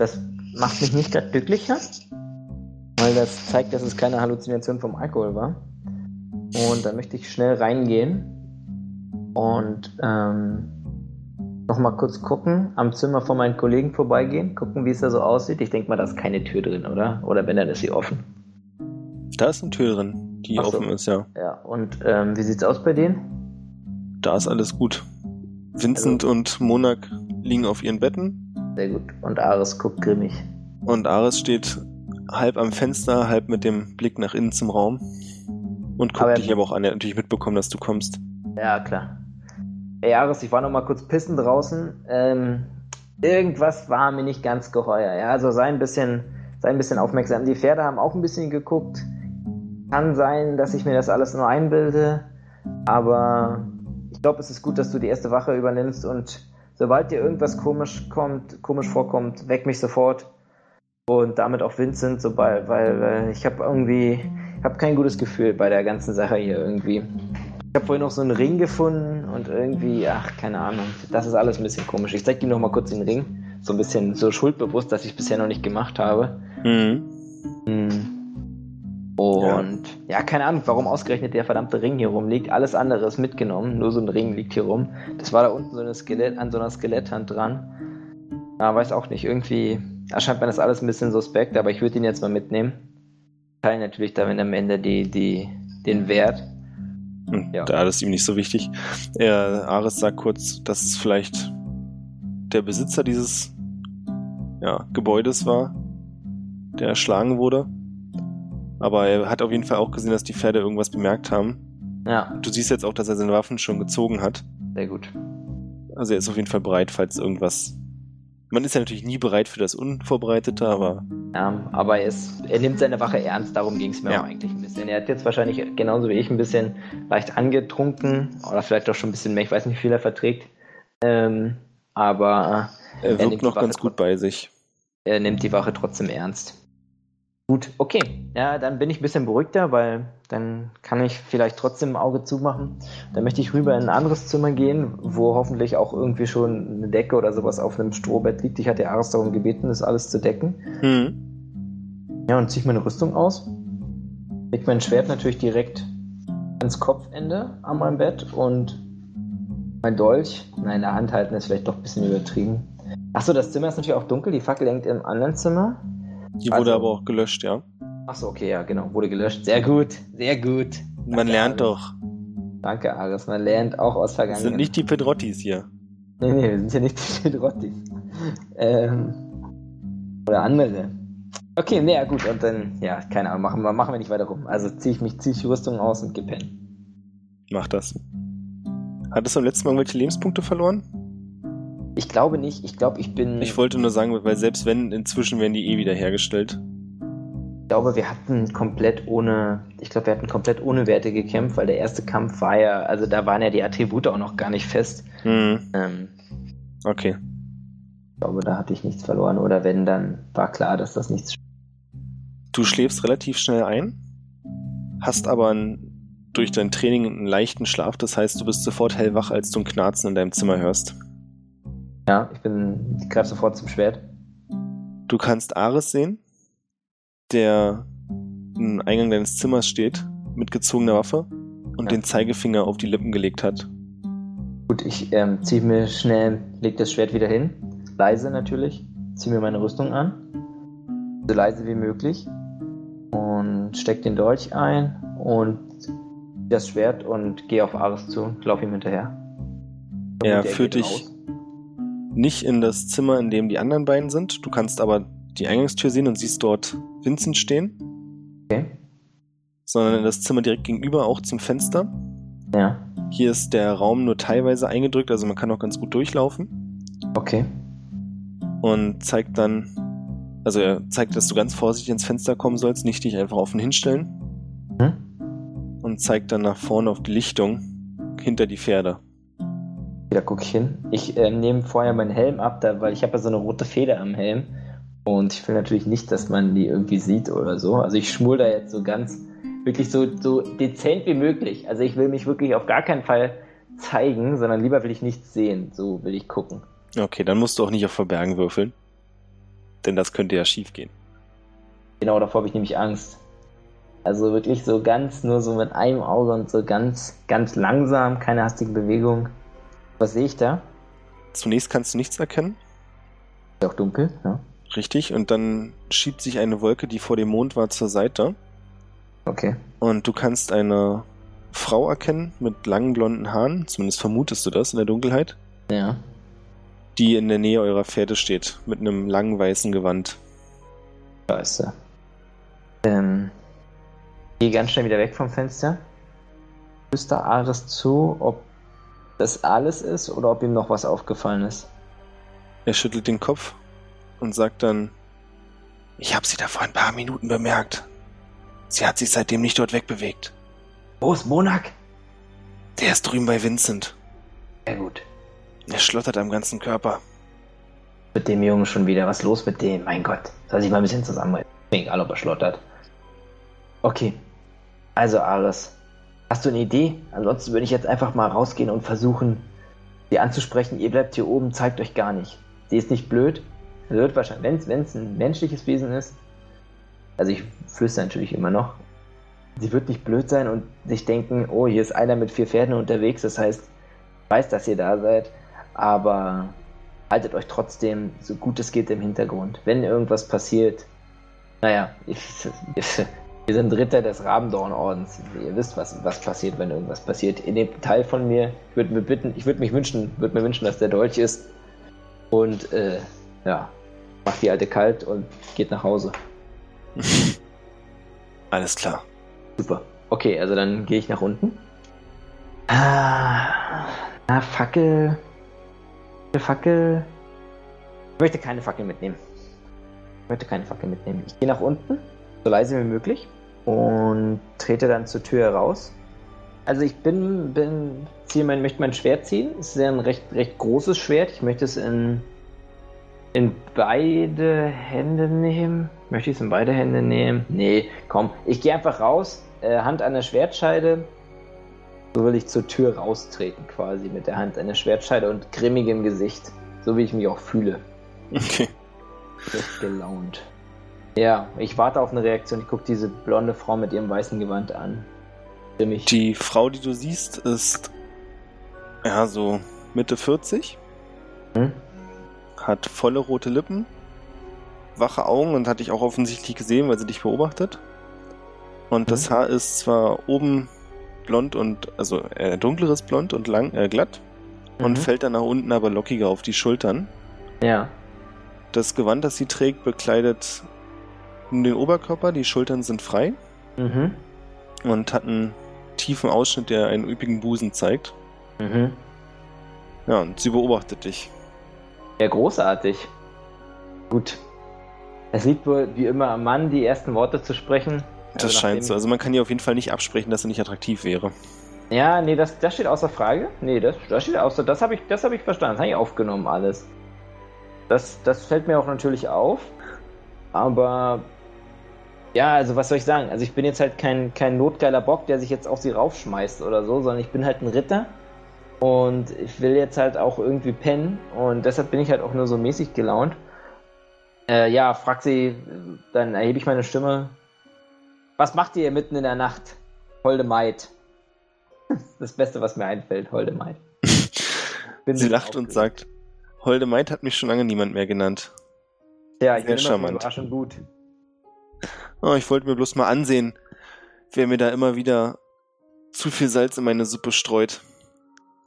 das macht mich nicht gerade glücklicher, weil das zeigt, dass es keine Halluzination vom Alkohol war. Und da möchte ich schnell reingehen und ähm, nochmal kurz gucken, am Zimmer von meinen Kollegen vorbeigehen, gucken, wie es da so aussieht. Ich denke mal, da ist keine Tür drin, oder? Oder wenn, dann ist sie offen. Da ist eine Tür drin, die so. offen ist, ja. Ja, und ähm, wie sieht's aus bei denen? Da ist alles gut. Vincent und Monak liegen auf ihren Betten Sehr gut. Und Ares guckt grimmig. und Ares steht halb am Fenster, halb mit dem Blick nach innen zum Raum und guckt Aber er- dich aber auch an. Er hat natürlich mitbekommen, dass du kommst. Ja, klar. Ey, Ares, ich war noch mal kurz pissen draußen. Ähm, irgendwas war mir nicht ganz geheuer. Ja, also sei ein bisschen, sei ein bisschen aufmerksam. Die Pferde haben auch ein bisschen geguckt. Kann sein, dass ich mir das alles nur einbilde, aber ich glaube, es ist gut, dass du die erste Wache übernimmst und sobald dir irgendwas komisch kommt, komisch vorkommt, weck mich sofort und damit auch Vincent, sobald, weil, weil ich habe irgendwie, ich habe kein gutes Gefühl bei der ganzen Sache hier irgendwie. Ich habe vorhin noch so einen Ring gefunden und irgendwie, ach, keine Ahnung, das ist alles ein bisschen komisch. Ich zeig dir noch mal kurz den Ring, so ein bisschen so schuldbewusst, dass ich bisher noch nicht gemacht habe. Mhm. Hm. Und ja. keine Ahnung, warum ausgerechnet der verdammte Ring hier rumliegt. Alles andere ist mitgenommen, nur so ein Ring liegt hier rum. Das war da unten so eine Skelett, an so einer Skeletthand dran. Ja, weiß auch nicht. Irgendwie erscheint mir das alles ein bisschen suspekt, aber ich würde ihn jetzt mal mitnehmen. Teilen natürlich damit am Ende die, die, den Wert. Hm, Ja. Da ist ihm nicht so wichtig. Er, Ares sagt kurz, dass es vielleicht der Besitzer dieses ja, Gebäudes war, der erschlagen wurde. Aber er hat auf jeden Fall auch gesehen, dass die Pferde irgendwas bemerkt haben. Ja, Du siehst jetzt auch, dass er seine Waffen schon gezogen hat. sehr gut. Also er ist auf jeden Fall bereit, falls irgendwas. Man ist ja natürlich nie bereit für das Unvorbereitete, aber Ja, aber er, ist, er nimmt seine Wache ernst, darum ging es mir Ja. auch eigentlich ein bisschen. Er hat jetzt wahrscheinlich genauso wie ich ein bisschen leicht angetrunken oder vielleicht auch schon ein bisschen mehr, ich weiß nicht, wie viel er verträgt. Ähm, aber er wirkt die noch Wache ganz gut bei sich. er nimmt die Wache trotzdem ernst. Gut, okay. Ja, dann bin ich ein bisschen beruhigter, weil dann kann ich vielleicht trotzdem ein Auge zumachen. Dann möchte ich rüber in ein anderes Zimmer gehen, wo hoffentlich auch irgendwie schon eine Decke oder sowas auf einem Strohbett liegt. Ich hatte Ares darum gebeten, das alles zu decken. Hm. Ja, und ziehe ich meine Rüstung aus. Leg mein Schwert natürlich direkt ans Kopfende an meinem Bett und mein Dolch, nein, in der Hand halten ist vielleicht doch ein bisschen übertrieben. Achso, das Zimmer ist natürlich auch dunkel, die Fackel hängt im anderen Zimmer. Die wurde Also- aber auch gelöscht, ja. Achso, okay, ja, genau, wurde gelöscht. Sehr gut, sehr gut. Man Danke, lernt Ares. doch. Danke, Ares, man lernt auch aus Vergangenheit. sind nicht die Pedrottis hier. Nee, nee, wir sind ja nicht die Pedrotti. Ähm, oder andere. Okay, nee, ja gut, und dann, ja, keine Ahnung, machen wir, machen wir nicht weiter rum. Also ziehe ich mich, ziehe ich die Rüstung aus und pennen. Mach das. Hattest du am letzten Mal irgendwelche Lebenspunkte verloren? Ich glaube nicht, ich glaube, ich bin. Ich wollte nur sagen, weil selbst wenn, inzwischen werden die eh wieder hergestellt. Ich glaube, wir hatten komplett ohne, ich glaube, wir hatten komplett ohne Werte gekämpft, weil der erste Kampf war ja, also da waren ja die Attribute auch noch gar nicht fest. Hm, Ähm, okay. ich glaube, da hatte ich nichts verloren. Oder wenn, dann war klar, dass das nichts. Du schläfst relativ schnell ein, hast aber ein, durch dein Training einen leichten Schlaf. Das heißt, du bist sofort hellwach, als du ein Knarzen in deinem Zimmer hörst. Ja, ich bin, ich greife sofort zum Schwert. Du kannst Ares sehen, der im Eingang deines Zimmers steht, mit gezogener Waffe und Ja. den Zeigefinger auf die Lippen gelegt hat. Gut, ich ähm, ziehe mir schnell, leg das Schwert wieder hin. Leise natürlich. Ziehe mir meine Rüstung an. So leise wie möglich. Und steck den Dolch ein und das Schwert und gehe auf Ares zu und lauf ihm hinterher. Er führt dich raus. Nicht in das Zimmer, in dem die anderen beiden sind. Du kannst aber die Eingangstür sehen und siehst dort Vincent stehen, Okay. sondern in das Zimmer direkt gegenüber, auch zum Fenster. Ja. Hier ist der Raum nur teilweise eingedrückt, also man kann auch ganz gut durchlaufen. Okay. Und zeigt dann, also er zeigt, dass du ganz vorsichtig ins Fenster kommen sollst, nicht dich einfach offen hinstellen. Hm? Und zeigt dann nach vorne auf die Lichtung hinter die Pferde. Da gucke ich hin. Ich ähm, nehme vorher meinen Helm ab, da, weil ich habe ja so eine rote Feder am Helm. Und ich will natürlich nicht, dass man die irgendwie sieht oder so. Also ich schmul da jetzt so ganz, wirklich so, so dezent wie möglich. Also ich will mich wirklich auf gar keinen Fall zeigen, sondern lieber will ich nichts sehen. So will ich gucken. Okay, dann musst du auch nicht auf Verbergen würfeln. Denn das könnte ja schief gehen. Genau davor habe ich nämlich Angst. Also wirklich so ganz, nur so mit einem Auge und so ganz, ganz langsam, keine hastige Bewegung. Was sehe ich da? Zunächst kannst du nichts erkennen, Ist ja auch dunkel, ja. richtig, und dann schiebt sich eine Wolke, die vor dem Mond war, zur Seite. Okay. Und du kannst eine Frau erkennen mit langen blonden Haaren, zumindest vermutest du das in der Dunkelheit, Ja. die in der Nähe eurer Pferde steht, mit einem langen weißen Gewand. Scheiße. Ähm, gehe ganz schnell wieder weg vom Fenster. Flüster Ares zu, ob das alles ist oder ob ihm noch was aufgefallen ist. Er schüttelt den Kopf und sagt dann, ich habe sie da vor ein paar Minuten bemerkt. Sie hat sich seitdem nicht dort wegbewegt. Wo ist Monak? Der ist drüben bei Vincent. Sehr gut. Er schlottert am ganzen Körper. Mit dem Jungen schon wieder. Was ist los mit dem? Mein Gott. Soll sich mal ein bisschen zusammenreißen. Egal, ob er schlottert. Okay. Also, Ares. Hast du eine Idee? Ansonsten würde ich jetzt einfach mal rausgehen und versuchen, sie anzusprechen. Ihr bleibt hier oben, zeigt euch gar nicht. Sie ist nicht blöd. Sie wird wahrscheinlich, wenn es ein menschliches Wesen ist. Also, ich flüstere natürlich immer noch. Sie wird nicht blöd sein und sich denken, oh, hier ist einer mit vier Pferden unterwegs. Das heißt, ich weiß, dass ihr da seid. Aber haltet euch trotzdem so gut es geht im Hintergrund. Wenn irgendwas passiert, naja, ich, wir sind Ritter des Rabendornordens. Ihr wisst, was, was passiert, wenn irgendwas passiert. In dem Teil von mir, ich würde mir bitten, ich würde mich wünschen, würde mir wünschen, dass der Dolch ist. Und äh, ja, macht die alte kalt und geht nach Hause. Alles klar. Super. Okay, also dann gehe ich nach unten. Ah, na, Fackel. Fackel. Ich möchte keine Fackel mitnehmen. Ich möchte keine Fackel mitnehmen. Ich gehe nach unten, so leise wie möglich, und trete dann zur Tür heraus. Also ich bin, bin, ziehe mein, möchte mein Schwert ziehen. Es ist ja ein recht, recht großes Schwert. Ich möchte es in, in beide Hände nehmen. Möchte ich es in beide Hände nehmen? Nee, komm. Ich gehe einfach raus, äh, Hand an der Schwertscheide. So will ich zur Tür raustreten, quasi mit der Hand an der Schwertscheide und grimmigem Gesicht. So wie ich mich auch fühle. Okay. Schlecht gelaunt. Ja, ich warte auf eine Reaktion. Ich gucke diese blonde Frau mit ihrem weißen Gewand an. Grimmig. Die Frau, die du siehst, ist ja so Mitte 40, Hm? hat volle rote Lippen, wache Augen und hat dich auch offensichtlich gesehen, weil sie dich beobachtet. Und das Mhm. Haar ist zwar oben blond und also äh, dunkleres Blond und lang äh, glatt und Mhm. fällt dann nach unten aber lockiger auf die Schultern. Ja. Das Gewand, das sie trägt, bekleidet nur den Oberkörper, die Schultern sind frei Mhm. und hat einen tiefen Ausschnitt, der einen üppigen Busen zeigt. Mhm. Ja, und sie beobachtet dich. Ja, großartig. Gut. Es liegt wohl wie immer am Mann, die ersten Worte zu sprechen. Das Also scheint nachdem- so. Also man kann ihr auf jeden Fall nicht absprechen, dass sie nicht attraktiv wäre. Ja, nee, das, das steht außer Frage. Nee, das, das steht außer. Das habe ich, das hab ich verstanden. Das habe ich aufgenommen, alles. Das, das fällt mir auch natürlich auf. Aber Ja, also was soll ich sagen? Also ich bin jetzt halt kein, kein notgeiler Bock, der sich jetzt auf sie raufschmeißt oder so, sondern ich bin halt ein Ritter und ich will jetzt halt auch irgendwie pennen und deshalb bin ich halt auch nur so mäßig gelaunt. Äh, ja, fragt sie, dann erhebe ich meine Stimme. Was macht ihr mitten in der Nacht, holde Maid? Das Beste, was mir einfällt, holde Maid. sie lacht und sagt, holde Maid hat mich schon lange niemand mehr genannt. Ja, ich Sehr bin charmant. immer überraschend gut. Oh, ich wollte mir bloß mal ansehen, wer mir da immer wieder zu viel Salz in meine Suppe streut.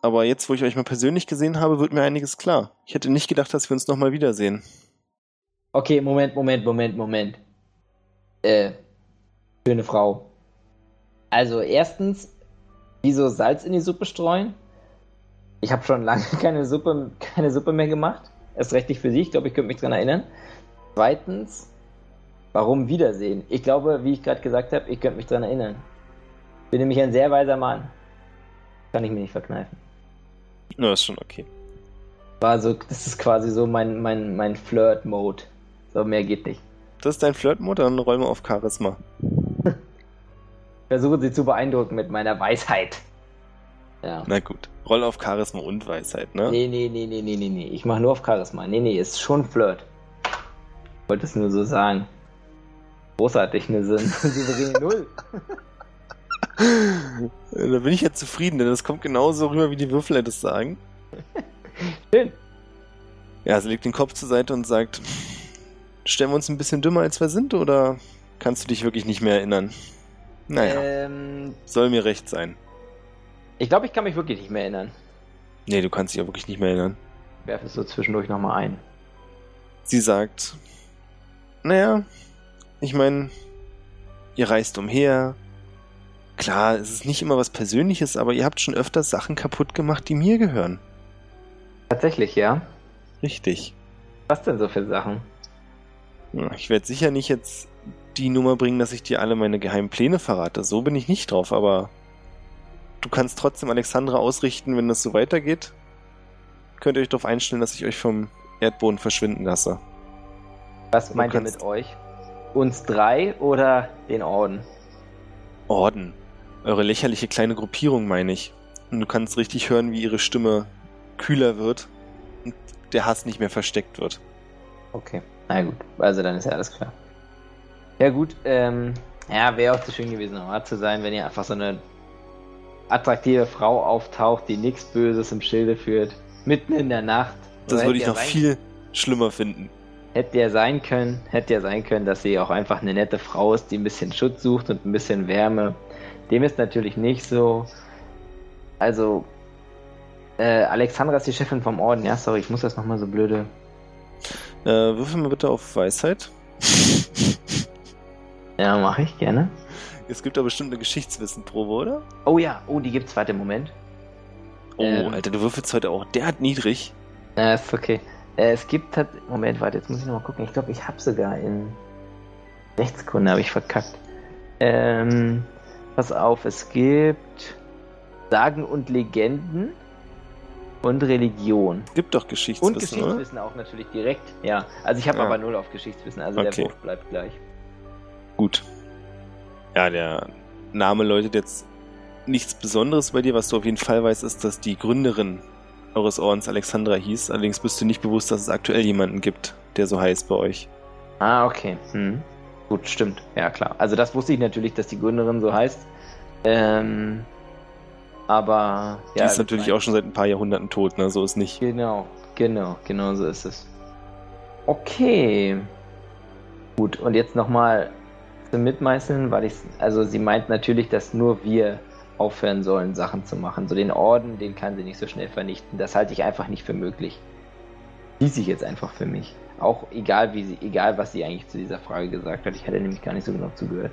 Aber jetzt, wo ich euch mal persönlich gesehen habe, wird mir einiges klar. Ich hätte nicht gedacht, dass wir uns nochmal wiedersehen. Okay, Moment, Moment, Moment, Moment. Äh, schöne Frau. Also erstens, wieso Salz in die Suppe streuen? Ich habe schon lange keine Suppe, keine Suppe mehr gemacht. Erst recht nicht für Sie, ich glaube, ich könnte mich dran erinnern. Zweitens, warum Wiedersehen? Ich glaube, wie ich gerade gesagt habe, ich könnte mich dran erinnern. Bin nämlich ein sehr weiser Mann. Kann ich mir nicht verkneifen. Na, ist schon okay. War so, das ist quasi so mein, mein, mein Flirt-Mode. So, mehr geht nicht. Das ist dein Flirtmode, dann mal auf Charisma. Versuche sie zu beeindrucken mit meiner Weisheit. Ja. Na gut. Roll auf Charisma und Weisheit, ne? Nee, nee, nee, nee, nee, nee, nee. Ich mache nur auf Charisma. Nee, nee, ist schon Flirt. Ich wollte es nur so sagen. Großartig, eine Sinn. Souveräne Null. Da bin ich ja zufrieden, denn das kommt genauso rüber, wie die Würfel das sagen. Schön. Ja, sie legt den Kopf zur Seite und sagt, stellen wir uns ein bisschen dümmer, als wir sind, oder kannst du dich wirklich nicht mehr erinnern? Naja, Ähm, soll mir recht sein. ich glaube, ich kann mich wirklich nicht mehr erinnern. Nee, du kannst dich ja wirklich nicht mehr erinnern. Ich werfe es so zwischendurch nochmal ein. Sie sagt, naja, ich meine, ihr reist umher. Klar, es ist nicht immer was Persönliches, aber ihr habt schon öfter Sachen kaputt gemacht, die mir gehören. Tatsächlich, ja. Richtig. Was denn so für Sachen? Ich werde sicher nicht jetzt die Nummer bringen, dass ich dir alle meine geheimen Pläne verrate. So bin ich nicht drauf, aber du kannst trotzdem Alexandra ausrichten, wenn das so weitergeht. Könnt ihr euch darauf einstellen, dass ich euch vom Erdboden verschwinden lasse. Was meint ihr mit euch? Uns drei oder den Orden? Orden. Eure lächerliche kleine Gruppierung, meine ich. Und du kannst richtig hören, wie ihre Stimme kühler wird und der Hass nicht mehr versteckt wird. Okay. Na gut, also dann ist ja alles klar. Ja gut, ähm, ja, wäre auch zu schön gewesen, um wahr zu sein, wenn ihr einfach so eine attraktive Frau auftaucht, die nichts Böses im Schilde führt, mitten in der Nacht. Das würde ich noch viel schlimmer finden. Hätte ja sein können, hätte ja sein können, dass sie auch einfach eine nette Frau ist, die ein bisschen Schutz sucht und ein bisschen Wärme. Dem ist natürlich nicht so. Also, äh, Alexandra ist die Chefin vom Orden. Ja, sorry, ich muss das nochmal so blöde. Äh, würfel mal bitte auf Weisheit. Ja, mache ich gerne. Es gibt da bestimmt eine Geschichtswissenprobe, oder? Oh ja, oh, die gibt's. Warte, Moment. Oh, Ähm. Alter, du würfelst heute auch derart niedrig. Ja, ist okay. Äh, es gibt halt. Moment, warte, jetzt muss ich nochmal gucken. Ich glaube, ich habe sogar in Rechtskunde habe ich verkackt. Ähm, pass auf, es gibt Sagen und Legenden und Religion. Gibt doch Und Geschichtswissen, oder? Geschichtswissen auch natürlich direkt. Ja, also ich habe Ja. aber null auf Geschichtswissen, also Okay. der Wurf bleibt gleich. Gut. Ja, der Name läutet jetzt nichts Besonderes bei dir. Was du auf jeden Fall weißt, ist, dass die Gründerin eures Ordens Alexandra hieß. Allerdings bist du nicht bewusst, dass es aktuell jemanden gibt, der so heißt bei euch. Ah, okay. Hm. Gut, stimmt. Ja, klar. Also das wusste ich natürlich, dass die Gründerin so heißt. Ähm, aber Die ja, ist natürlich auch schon seit ein paar Jahrhunderten tot, ne? So ist nicht. Genau, genau, genau so ist es. Okay. Gut, und jetzt nochmal zum Mitmeißeln, weil ich, also sie meint natürlich, dass nur wir aufhören sollen, Sachen zu machen. So den Orden, den kann sie nicht so schnell vernichten. Das halte ich einfach nicht für möglich. Ließ ich jetzt einfach für mich. Auch egal, wie sie, egal was sie eigentlich zu dieser Frage gesagt hat. Ich hatte nämlich gar nicht so genau zugehört.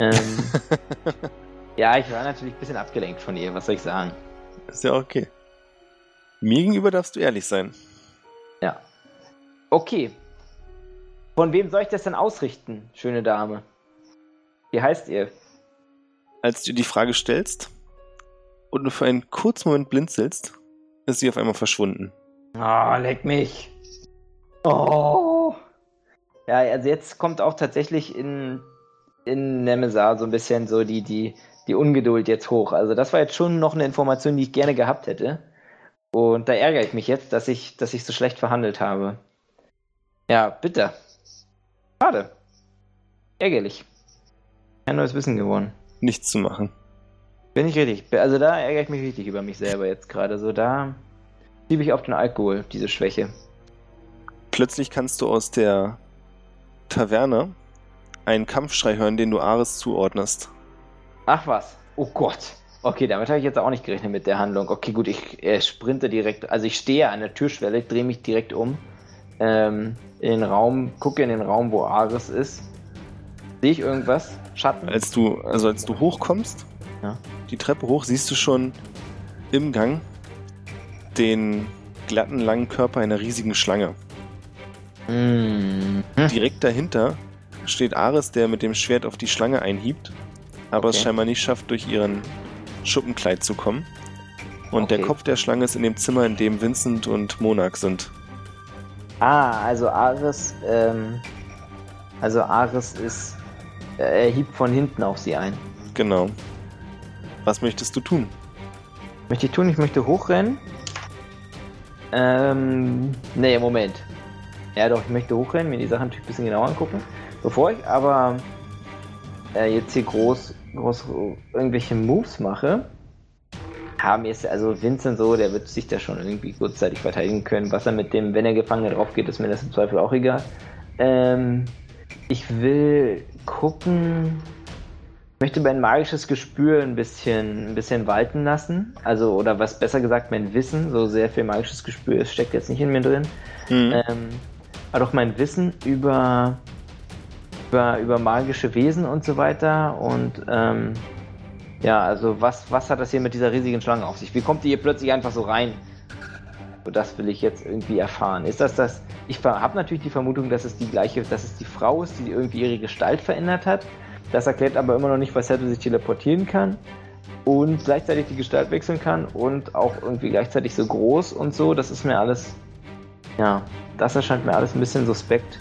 Ähm, ja, ich war natürlich ein bisschen abgelenkt von ihr, was soll ich sagen? Ist ja okay. Mir gegenüber darfst du ehrlich sein. Ja. Okay. Von wem soll ich das denn ausrichten, schöne Dame? Wie heißt ihr? Als du die Frage stellst und du für einen kurzen Moment blinzelst, ist sie auf einmal verschwunden. Oh, leck mich. Oh. Ja, also jetzt kommt auch tatsächlich in in Nemesar so ein bisschen so die, die, die Ungeduld jetzt hoch. Also das war jetzt schon noch eine Information, die ich gerne gehabt hätte. Und da ärgere ich mich jetzt, dass ich, dass ich so schlecht verhandelt habe. Ja, bitte. Schade. Ärgerlich. Kein neues Wissen gewonnen. Nichts zu machen. Bin ich richtig. Also da ärgere ich mich richtig über mich selber jetzt gerade. So da schiebe ich auf den Alkohol, diese Schwäche. Plötzlich kannst du aus der Taverne einen Kampfschrei hören, den du Ares zuordnest. Ach was. Oh Gott. Okay, damit habe ich jetzt auch nicht gerechnet mit der Handlung. Okay, gut, ich äh, sprinte direkt. Also ich stehe an der Türschwelle, drehe mich direkt um. Ähm, in den Raum, gucke in den Raum, wo Ares ist. Sehe ich irgendwas? Schatten? Als du, also als du hochkommst, Ja. die Treppe hoch, siehst du schon im Gang den glatten, langen Körper einer riesigen Schlange. Mm. Direkt dahinter steht Ares, der mit dem Schwert auf die Schlange einhiebt, aber es Okay. scheinbar nicht schafft, durch ihren Schuppenkleid zu kommen. Und der Okay. Kopf der Schlange ist in dem Zimmer, in dem Vincent und Monarch sind. Ah, also Ares, ähm, also Ares ist, er hiebt von hinten auf sie ein. Genau. Was möchtest du tun? Möchte ich tun? Ich möchte hochrennen. Ähm, nee, Moment. Ja doch, ich möchte hochrennen, mir die Sachen natürlich ein bisschen genauer angucken. Bevor ich aber äh, jetzt hier groß, groß irgendwelche Moves mache, haben jetzt, also Vincent so, der wird sich da schon irgendwie kurzzeitig verteidigen können. Was er mit dem, wenn er Gefangene drauf geht, ist mir das im Zweifel auch egal. Ähm, ich will gucken, ich möchte mein magisches Gespür ein bisschen, ein bisschen walten lassen. Also, oder was besser gesagt, mein Wissen. So sehr viel magisches Gespür es steckt jetzt nicht in mir drin. Hm. Ähm, aber doch mein Wissen über, über, über magische Wesen und so weiter. Und ähm, ja, also was, was hat das hier mit dieser riesigen Schlange auf sich? Wie kommt die hier plötzlich einfach so rein? So, das will ich jetzt irgendwie erfahren. Ist das das? Ich habe natürlich die Vermutung, dass es die gleiche, dass es die Frau ist, die irgendwie ihre Gestalt verändert hat. Das erklärt aber immer noch nicht, weshalb sie sich teleportieren kann und gleichzeitig die Gestalt wechseln kann und auch irgendwie gleichzeitig so groß und so. Das ist mir alles, ja, das erscheint mir alles ein bisschen suspekt.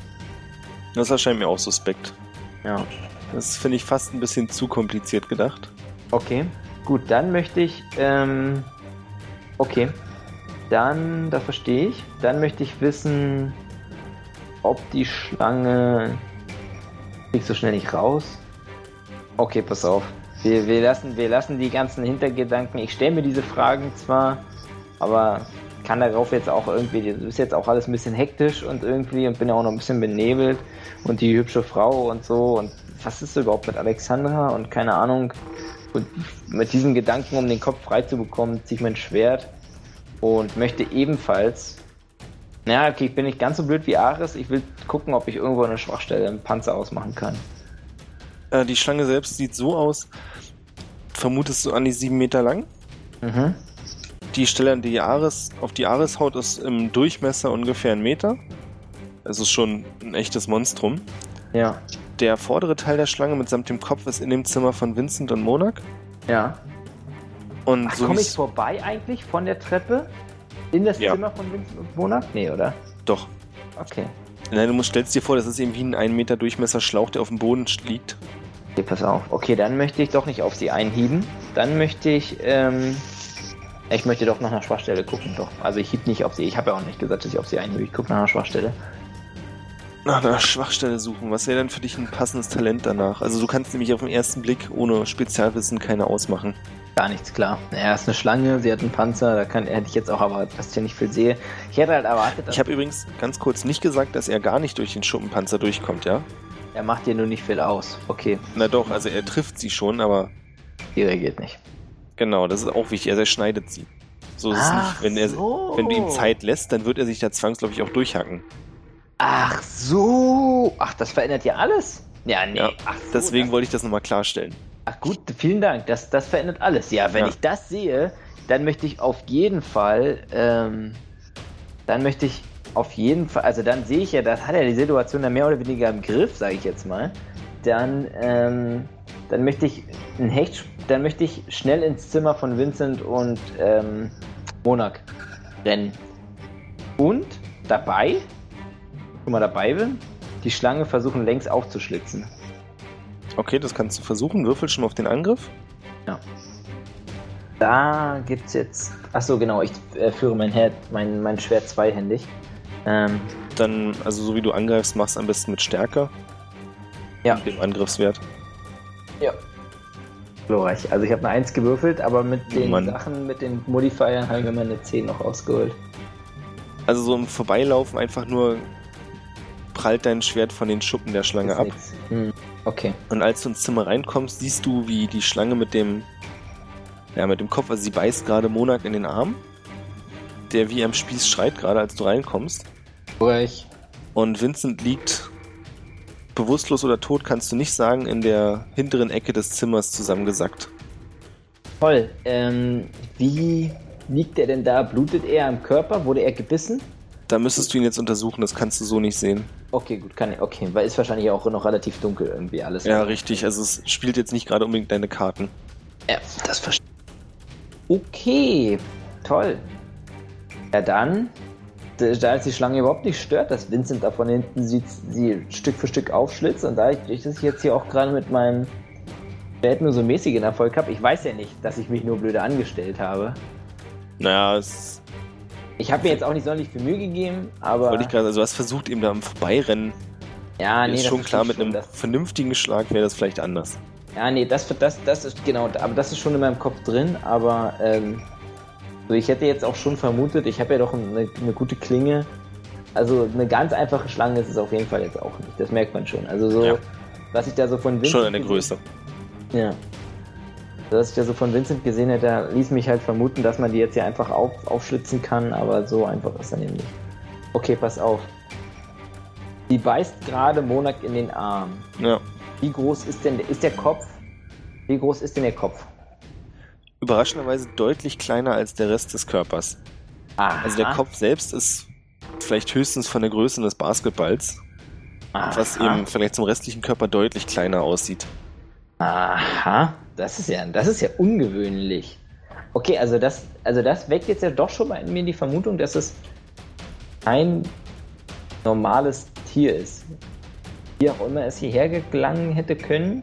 Das erscheint mir auch suspekt. Ja. Das finde ich fast ein bisschen zu kompliziert gedacht. Okay, gut, dann möchte ich, ähm, okay, dann, das verstehe ich, dann möchte ich wissen, ob die Schlange, krieg so schnell nicht raus. Okay, pass auf, wir, wir, lassen, wir lassen die ganzen Hintergedanken, ich stelle mir diese Fragen zwar, aber kann darauf jetzt auch irgendwie, das ist jetzt auch alles ein bisschen hektisch und irgendwie und bin auch noch ein bisschen benebelt. Und die hübsche Frau und so. Und was ist überhaupt mit Alexandra? Und keine Ahnung, und mit diesen Gedanken, um den Kopf frei zu bekommen, ziehe ich mein Schwert und möchte ebenfalls. Naja, okay, ich bin nicht ganz so blöd wie Ares. Ich will gucken, ob ich irgendwo eine Schwachstelle im Panzer ausmachen kann. Äh, die Schlange selbst sieht so aus, vermutest du an die sieben Meter lang. Mhm. Die Stelle, an die Ares, auf die Ares haut, ist im Durchmesser ungefähr ein Meter. Es ist schon ein echtes Monstrum. Ja. Der vordere Teil der Schlange mitsamt dem Kopf ist in dem Zimmer von Vincent und Monarch. Ja. Und Ach, so komme ich vorbei eigentlich von der Treppe? In das Ja. Zimmer von Vincent und Monarch? Nee, oder? Doch. Okay. Nein, du musst, stellst dir vor, das ist irgendwie ein 1 Meter Durchmesser Schlauch, der auf dem Boden liegt. Okay, pass auf. Okay, dann möchte ich doch nicht auf sie einhieben. Dann möchte ich, ähm, ich möchte doch nach einer Schwachstelle gucken, doch. Also ich hieb nicht auf sie. Ich habe ja auch nicht gesagt, dass ich auf sie einhiebe. Ich gucke nach einer Schwachstelle. Nach einer Schwachstelle suchen. Was wäre denn für dich ein passendes Talent danach? Also du kannst nämlich auf den ersten Blick ohne Spezialwissen keine ausmachen. Gar nichts klar. Er ist eine Schlange, sie hat einen Panzer, da kann, hätte ich jetzt auch erwartet, dass ich hier nicht viel sehe. Ich hätte halt erwartet, dass Ich habe übrigens ganz kurz nicht gesagt, dass er gar nicht durch den Schuppenpanzer durchkommt, ja? er macht hier nur nicht viel aus. Okay, Na doch, also er trifft sie schon, aber die reagiert nicht. genau, das ist auch wichtig. Er zerschneidet sie. So ist es Ach nicht. Wenn, er, so. wenn du ihm Zeit lässt, dann wird er sich da zwangsläufig auch durchhacken. Ach so. Ach, das verändert ja alles. Ja, nee. Ja, Ach so, Deswegen wollte ich das nochmal klarstellen. Ach gut, vielen Dank. Das, das verändert alles. Ja, wenn Ja. ich das sehe, dann möchte ich auf jeden Fall, ähm, dann möchte ich auf jeden Fall, also dann sehe ich ja, das hat ja die Situation dann mehr oder weniger im Griff, sage ich jetzt mal. Dann, ähm, dann möchte ich ein Hecht, dann möchte ich schnell ins Zimmer von Vincent und ähm, Monarch rennen. Und dabei, schon mal dabei bin, die Schlange versuchen längs aufzuschlitzen. Okay, das kannst du versuchen. Würfel schon mal auf den Angriff. Da gibt's jetzt. Achso, genau, ich äh, führe mein, Herd, mein, mein Schwert zweihändig. Ähm, Dann, also so wie du angreifst, machst am besten mit Stärke. Ja. Und dem Angriffswert. ja. Glorreich. Also ich habe eine 1 gewürfelt, aber mit den Mann. Sachen, mit den Modifiern habe ich mir meine 10 noch rausgeholt. Also so im Vorbeilaufen einfach nur prallt dein Schwert von den Schuppen der Schlange Ist ab. Hm, okay. Und als du ins Zimmer reinkommst, siehst du, wie die Schlange mit dem, ja, mit dem Kopf, also sie beißt gerade Monak in den Arm, der wie am Spieß schreit, gerade als du reinkommst. Glorreich. Und Vincent liegt bewusstlos oder tot, kannst du nicht sagen, in der hinteren Ecke des Zimmers zusammengesackt. Toll. Ähm, wie liegt er denn da? Blutet er am Körper? Wurde er gebissen? Da müsstest du ihn jetzt untersuchen, das kannst du so nicht sehen. Okay, gut, kann ich. Okay, weil ist wahrscheinlich auch noch relativ dunkel irgendwie alles. Ja, richtig, also es spielt jetzt nicht gerade unbedingt deine Karten. Ja, das verstehe Okay, toll. Ja, dann, da es die Schlange überhaupt nicht stört, dass Vincent da von hinten sieht, sie Stück für Stück aufschlitzt und da ich, ich das jetzt hier auch gerade mit meinem Schwert nur so mäßigen Erfolg habe, ich weiß ja nicht, dass ich mich nur blöde angestellt habe. Naja, es Ich habe mir jetzt auch nicht sonderlich viel Mühe gegeben, aber wollte ich gerade, also du hast versucht, ihm da im Vorbeirennen. ja, ist das schon klar, mit ich einem schon, vernünftigen Schlag wäre das vielleicht anders. Ja, nee, das, das, das ist genau, aber das ist schon in meinem Kopf drin, aber ähm, so, ich hätte jetzt auch schon vermutet, ich habe ja doch eine, eine gute Klinge. Also eine ganz einfache Schlange ist es auf jeden Fall jetzt auch nicht. Das merkt man schon. Also so, Ja. was ich da so von Vincent Schon eine Größe. Ja. Was ich da so von Vincent gesehen hätte, ließ mich halt vermuten, dass man die jetzt hier einfach auf, aufschlitzen kann, aber so einfach ist eben nicht. Okay, pass auf. Die beißt gerade Monak in den Arm. Ja. Wie groß ist denn ist der Kopf? Wie groß ist denn der Kopf? Überraschenderweise deutlich kleiner als der Rest des Körpers. Aha. Also der Kopf selbst ist vielleicht höchstens von der Größe des Basketballs, was Aha. eben vielleicht zum restlichen Körper deutlich kleiner aussieht. Aha. Das ist ja, das ist ja ungewöhnlich. Okay, also das, also das weckt jetzt ja doch schon mal in mir die Vermutung, dass es kein normales Tier ist. Wie auch immer es hierher gelangen hätte können,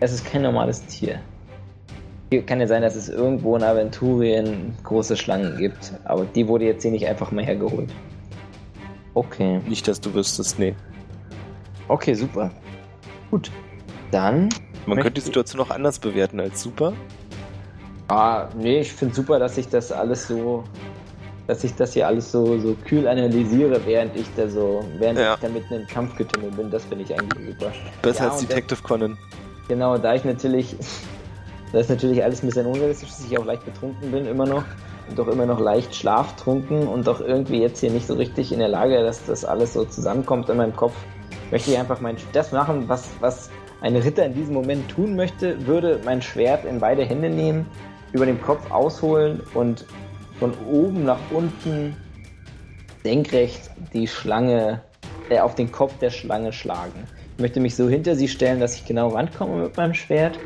es ist kein normales Tier. Hier kann ja sein, dass es irgendwo in Aventurien große Schlangen gibt, aber die wurde jetzt hier nicht einfach mal hergeholt. Okay. Nicht, dass du wüsstest, nee. Okay, super. Gut. Dann. Man könnte die Situation auch anders bewerten als super. Ah, nee, ich finde super, dass ich das alles so. Dass ich das hier alles so, so kühl analysiere, während ich da so. Während Ja. ich da mitten im Kampfgetümmel bin. Das finde ich eigentlich super. Besser Ja, als Detective Conan. Genau, da ich natürlich. Da ist natürlich alles ein bisschen unrealistisch, dass ich auch leicht betrunken bin, immer noch. Und doch immer noch leicht schlaftrunken und doch irgendwie jetzt hier nicht so richtig in der Lage, dass das alles so zusammenkommt in meinem Kopf. Möchte ich einfach mein, das machen, was, was ein Ritter in diesem Moment tun möchte, würde mein Schwert in beide Hände nehmen, über dem Kopf ausholen und von oben nach unten senkrecht die Schlange, äh, auf den Kopf der Schlange schlagen. Ich möchte mich so hinter sie stellen, dass ich genau rankomme mit meinem Schwert.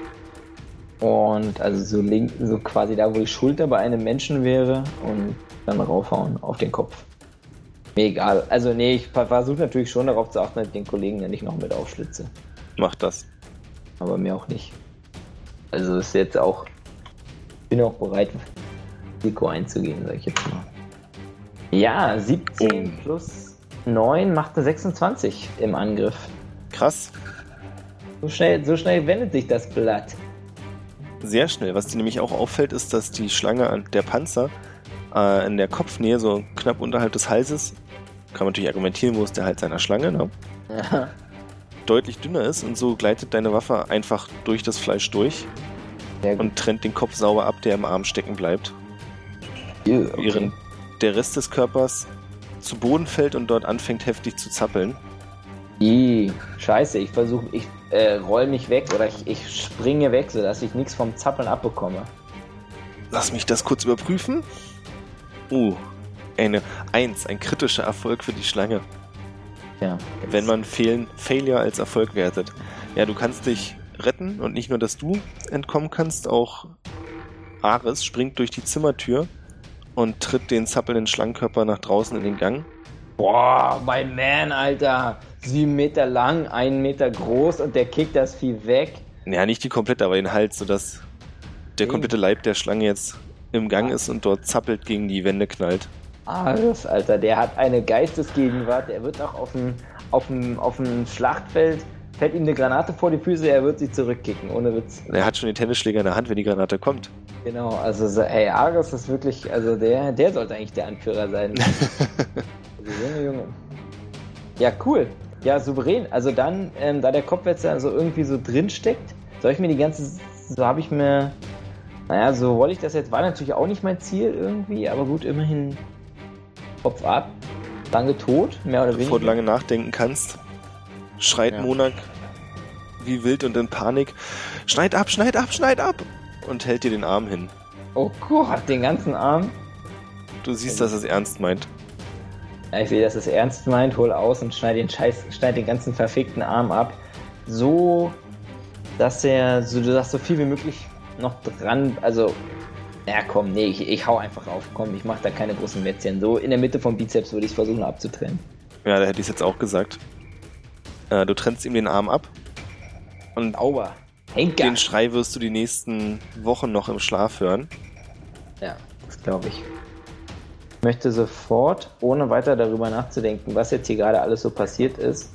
Und also so link, so quasi da, wo die Schulter bei einem Menschen wäre und dann raufhauen auf den Kopf. Mir egal. Also nee, ich versuche natürlich schon darauf zu achten, dass ich den Kollegen ja nicht noch mit aufschlitze. Mach das. Aber mir auch nicht. Also ist jetzt auch. Bin auch bereit, Risiko einzugehen, sag ich jetzt mal. Ja, 17 Oh. plus 9 macht eine 26 im Angriff. Krass. So schnell, so schnell wendet sich das Blatt. Sehr schnell. Was dir nämlich auch auffällt, ist, dass die Schlange an der Panzer äh, in der Kopfnähe, so knapp unterhalb des Halses, kann man natürlich argumentieren, wo ist der Hals einer Schlange, ne? Ja. Deutlich dünner ist und so gleitet deine Waffe einfach durch das Fleisch durch und trennt den Kopf sauber ab, der im Arm stecken bleibt. Okay. Während der Rest des Körpers zu Boden fällt und dort anfängt heftig zu zappeln. Ih, scheiße, ich versuche, ich äh, roll mich weg oder ich, ich springe weg, sodass ich nichts vom Zappeln abbekomme. Lass mich das kurz überprüfen. Uh, eine 1, ein kritischer Erfolg für die Schlange. Ja. wenn man Fehlen, Failure als Erfolg wertet. Ja, du kannst dich retten und nicht nur, dass du entkommen kannst, auch Ares springt durch die Zimmertür und tritt den zappelnden Schlangenkörper nach draußen in den Gang. Boah, mein Man, Alter. Sieben Meter lang, einen Meter groß und der kickt das Vieh weg. Ja, nicht die komplette, aber den Hals, sodass der komplette Leib der Schlange jetzt im Gang ist und dort zappelt gegen die Wände knallt. Ares, Alter, der hat eine Geistesgegenwart. Er wird auch auf dem, auf dem, auf dem Schlachtfeld, fällt ihm eine Granate vor die Füße, er wird sie zurückkicken, ohne Witz. Er hat schon den Tennisschläger in der Hand, wenn die Granate kommt. Genau, also so, ey, Ares ist wirklich, also der, der sollte eigentlich der Anführer sein. also Junge, Junge. Ja, cool. Ja, souverän. Also dann, ähm, da der Kopf jetzt ja so irgendwie so drin steckt, soll ich mir die ganze, so habe ich mir, naja, so wollte ich das jetzt, war natürlich auch nicht mein Ziel irgendwie, aber gut, immerhin Kopf ab, lange tot, mehr oder Bevor du weniger. lange nachdenken kannst, schreit Ja. Monak wie wild und in Panik: Schneid ab, schneid ab, schneid ab! Und hält dir den Arm hin. Oh Gott, den ganzen Arm. Du siehst, dass es ernst meint. Ja, ich sehe, dass es ernst meint, hol aus und schneid den Scheiß, schneid den ganzen verfickten Arm ab. So, dass er, so, dass so viel wie möglich noch dran, also, ja komm, nee, ich, ich hau einfach auf, komm, ich mach da keine großen Mätzchen. So in der Mitte vom Bizeps würde ich versuchen abzutrennen. Ja, da hätte ich es jetzt auch gesagt. Äh, du trennst ihm den Arm ab. Und Sauber. Henker. den Schrei wirst du die nächsten Wochen noch im Schlaf hören. Ja, das glaube ich. Ich möchte sofort, ohne weiter darüber nachzudenken, was jetzt hier gerade alles so passiert ist,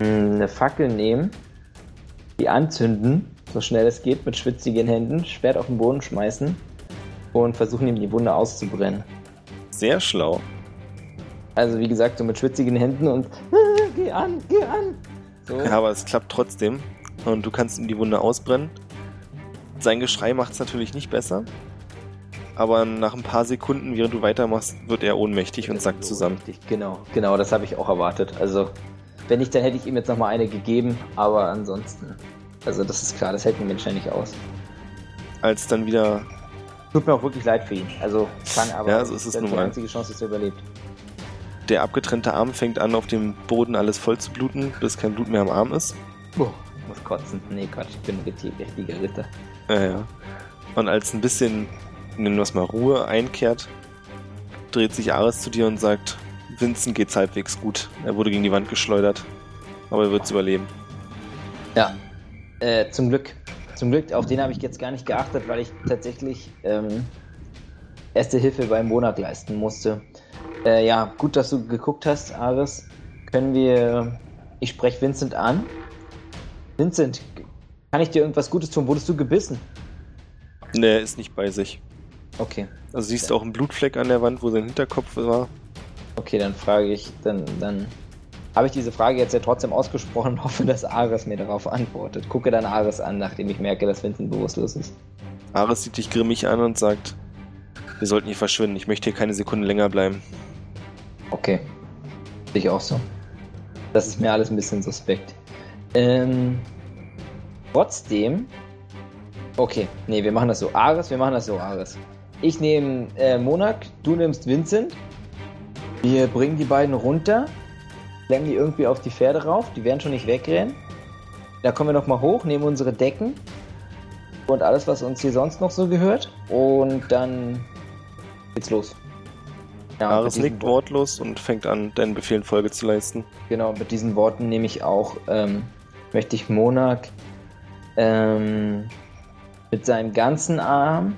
mh, eine Fackel nehmen, die anzünden, so schnell es geht, mit schwitzigen Händen, Schwert auf den Boden schmeißen und versuchen ihm die Wunde auszubrennen. Sehr schlau. Also wie gesagt, so mit schwitzigen Händen und geh an, geh an. So. Ja, aber es klappt trotzdem. Und du kannst ihm die Wunde ausbrennen. Sein Geschrei macht es natürlich nicht besser. Aber nach ein paar Sekunden, während du weitermachst, wird er ohnmächtig und sackt zusammen. Genau, genau, das habe ich auch erwartet. Also, wenn nicht, dann hätte ich ihm jetzt nochmal eine gegeben, aber ansonsten. Also, das ist klar, das hält ein Mensch ja nicht aus. Als dann wieder Tut mir auch wirklich leid für ihn. Also, kann aber. Ja, so ist es das die einzige Chance, dass er überlebt. der abgetrennte Arm fängt an, auf dem Boden alles voll zu bluten, bis kein Blut mehr am Arm ist. Boah, ich muss kotzen. Nee, Quatsch, ich bin ein richtig- richtiger Ritter. Ja, ja. Und als ein bisschen, nennen wir es mal, Ruhe einkehrt, dreht sich Ares zu dir und sagt, Vincent geht's halbwegs gut. Er wurde gegen die Wand geschleudert, aber er wird's überleben. Ja. Äh, zum Glück. Zum Glück, auf den habe ich jetzt gar nicht geachtet, weil ich tatsächlich ähm, erste Hilfe beim Monat leisten musste. Äh, ja, gut, dass du geguckt hast, Aris. Können wir. Ich spreche Vincent an. Vincent, kann ich dir irgendwas Gutes tun? Wurdest du gebissen? Ne, er ist nicht bei sich. Okay. Also siehst du auch einen Blutfleck an der Wand, wo sein Hinterkopf war. Okay, dann frage ich, dann, dann habe ich diese Frage jetzt ja trotzdem ausgesprochen und hoffe, dass Ares mir darauf antwortet. Gucke dann Ares an, nachdem ich merke, dass Vincent bewusstlos ist. Ares sieht dich grimmig an und sagt, wir sollten hier verschwinden. Ich möchte hier keine Sekunde länger bleiben. Okay. Sehe ich auch so. Das ist mir alles ein bisschen suspekt. Ähm, trotzdem. Okay, nee, wir machen das so. Ares, wir machen das so, Ares. Ich nehme äh, Monak, du nimmst Vincent. Wir bringen die beiden runter, klemmen die irgendwie auf die Pferde rauf, die werden schon nicht wegrennen. Da kommen wir nochmal hoch, nehmen unsere Decken und alles, was uns hier sonst noch so gehört. Und dann geht's los. Ja, Ares nickt wortlos und fängt an, deinen Befehlen Folge zu leisten. Genau, mit diesen Worten nehme ich auch, ähm, möchte ich Monak ähm, mit seinem ganzen Arm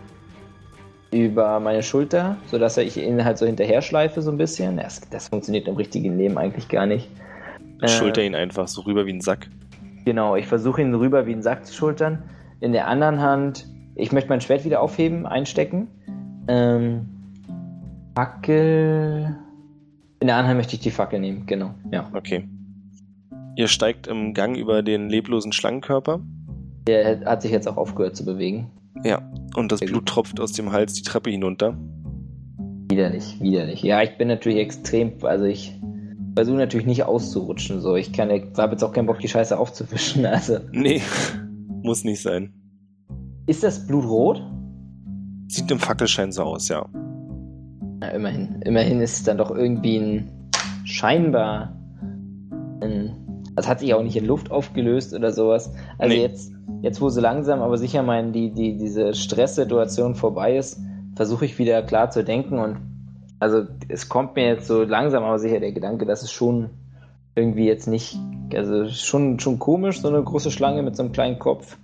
über meine Schulter, sodass er ich ihn halt so hinterher schleife so ein bisschen. Das, das funktioniert im richtigen Leben eigentlich gar nicht. Äh, Schulter ihn einfach so rüber wie ein Sack. Genau, ich versuche ihn rüber wie einen Sack zu schultern. In der anderen Hand, ich möchte mein Schwert wieder aufheben, einstecken. Ähm, Fackel. In der anderen Hand möchte ich die Fackel nehmen, genau. Ja. Okay. Ihr steigt im Gang über den leblosen Schlangenkörper. Der hat sich jetzt auch aufgehört zu bewegen. Ja. Und das Blut tropft aus dem Hals die Treppe hinunter. Widerlich, widerlich. Ja, ich bin natürlich extrem, also ich versuche natürlich nicht auszurutschen. So, ich kann, ich habe jetzt auch keinen Bock, die Scheiße aufzuwischen. Also, Nee, muss nicht sein. ist das Blut rot? Sieht im Fackelschein so aus, ja. Na, immerhin. Immerhin ist es dann doch irgendwie ein scheinbar ein, das hat sich auch nicht in Luft aufgelöst oder sowas. Also Nee. jetzt, jetzt wo so langsam, aber sicher mein, die, die, diese Stresssituation vorbei ist, versuche ich wieder klar zu denken und Also es kommt mir jetzt so langsam aber sicher der Gedanke, dass es schon irgendwie jetzt nicht, also schon, schon komisch, so eine große Schlange mit so einem kleinen Kopf.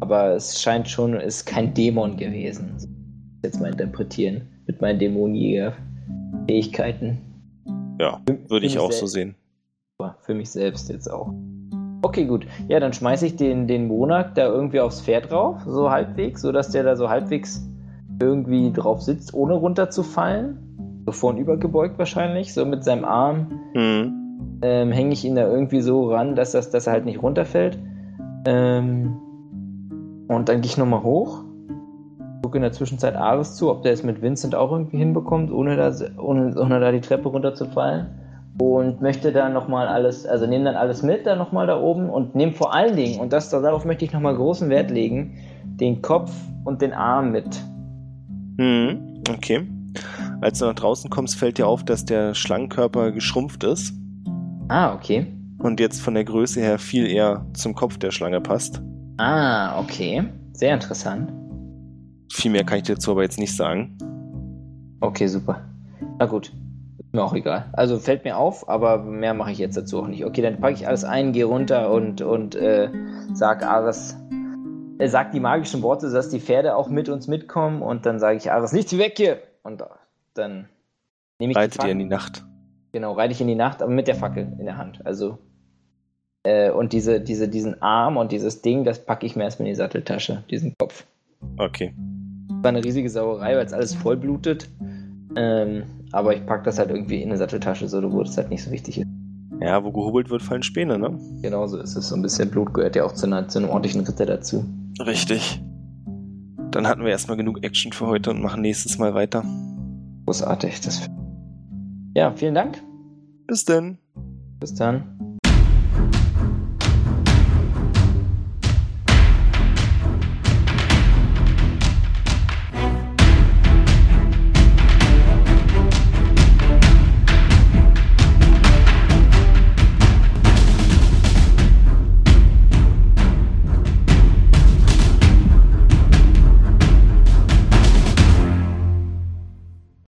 Aber es scheint schon, es ist kein Dämon gewesen. So, jetzt mal interpretieren mit meinen Dämonjäger-Fähigkeiten. Ja, würde ich auch so sehen. Für mich selbst jetzt auch. Okay, gut. Ja, dann schmeiße ich den, den Monarch da irgendwie aufs Pferd drauf, so halbwegs, sodass der da so halbwegs irgendwie drauf sitzt, ohne runterzufallen. So vorn gebeugt wahrscheinlich, so mit seinem Arm. Mhm. Ähm, hänge ich ihn da irgendwie so ran, dass, das, dass er halt nicht runterfällt. Ähm, und dann gehe ich nochmal hoch. Gucke in der Zwischenzeit Ares zu, ob der es mit Vincent auch irgendwie hinbekommt, ohne da, ohne, ohne da die Treppe runterzufallen und möchte dann nochmal alles, also nehme dann alles mit, dann nochmal da oben und nehme vor allen Dingen, und das, darauf möchte ich nochmal großen Wert legen, den Kopf und den Arm mit. Hm, okay. Als du nach draußen kommst, fällt dir auf, dass der Schlangenkörper geschrumpft ist. Ah, okay. Und jetzt von der Größe her viel eher zum Kopf der Schlange passt. Ah, okay. Sehr interessant. Viel mehr kann ich dir dazu aber jetzt nicht sagen. Okay, super. Na gut. Mir auch egal. Also fällt mir auf, aber mehr mache ich jetzt dazu auch nicht. Okay, dann packe ich alles ein, gehe runter und, und äh, sag Ares, er sagt die magischen Worte, dass die Pferde auch mit uns mitkommen und dann sage ich Ares, nichts weg hier! Und dann nehme ich Reitet ihr in die Nacht. Genau, reite ich in die Nacht, aber mit der Fackel in der Hand. Also äh, und diese, diese, diesen Arm und dieses Ding, das packe ich mir erstmal in die Satteltasche, diesen Kopf. Okay. Das war eine riesige Sauerei, weil es alles voll blutet. Ähm, aber ich packe das halt irgendwie in eine Satteltasche, so wo es halt nicht so wichtig ist. Ja, wo gehobelt wird, fallen Späne, ne? Genau so ist es. So ein bisschen Blut gehört ja auch zu, einer, zu einem ordentlichen Ritter dazu. Richtig. Dann hatten wir erstmal genug Action für heute und machen nächstes Mal weiter. Großartig. Das ja, vielen Dank. Bis denn. Bis dann.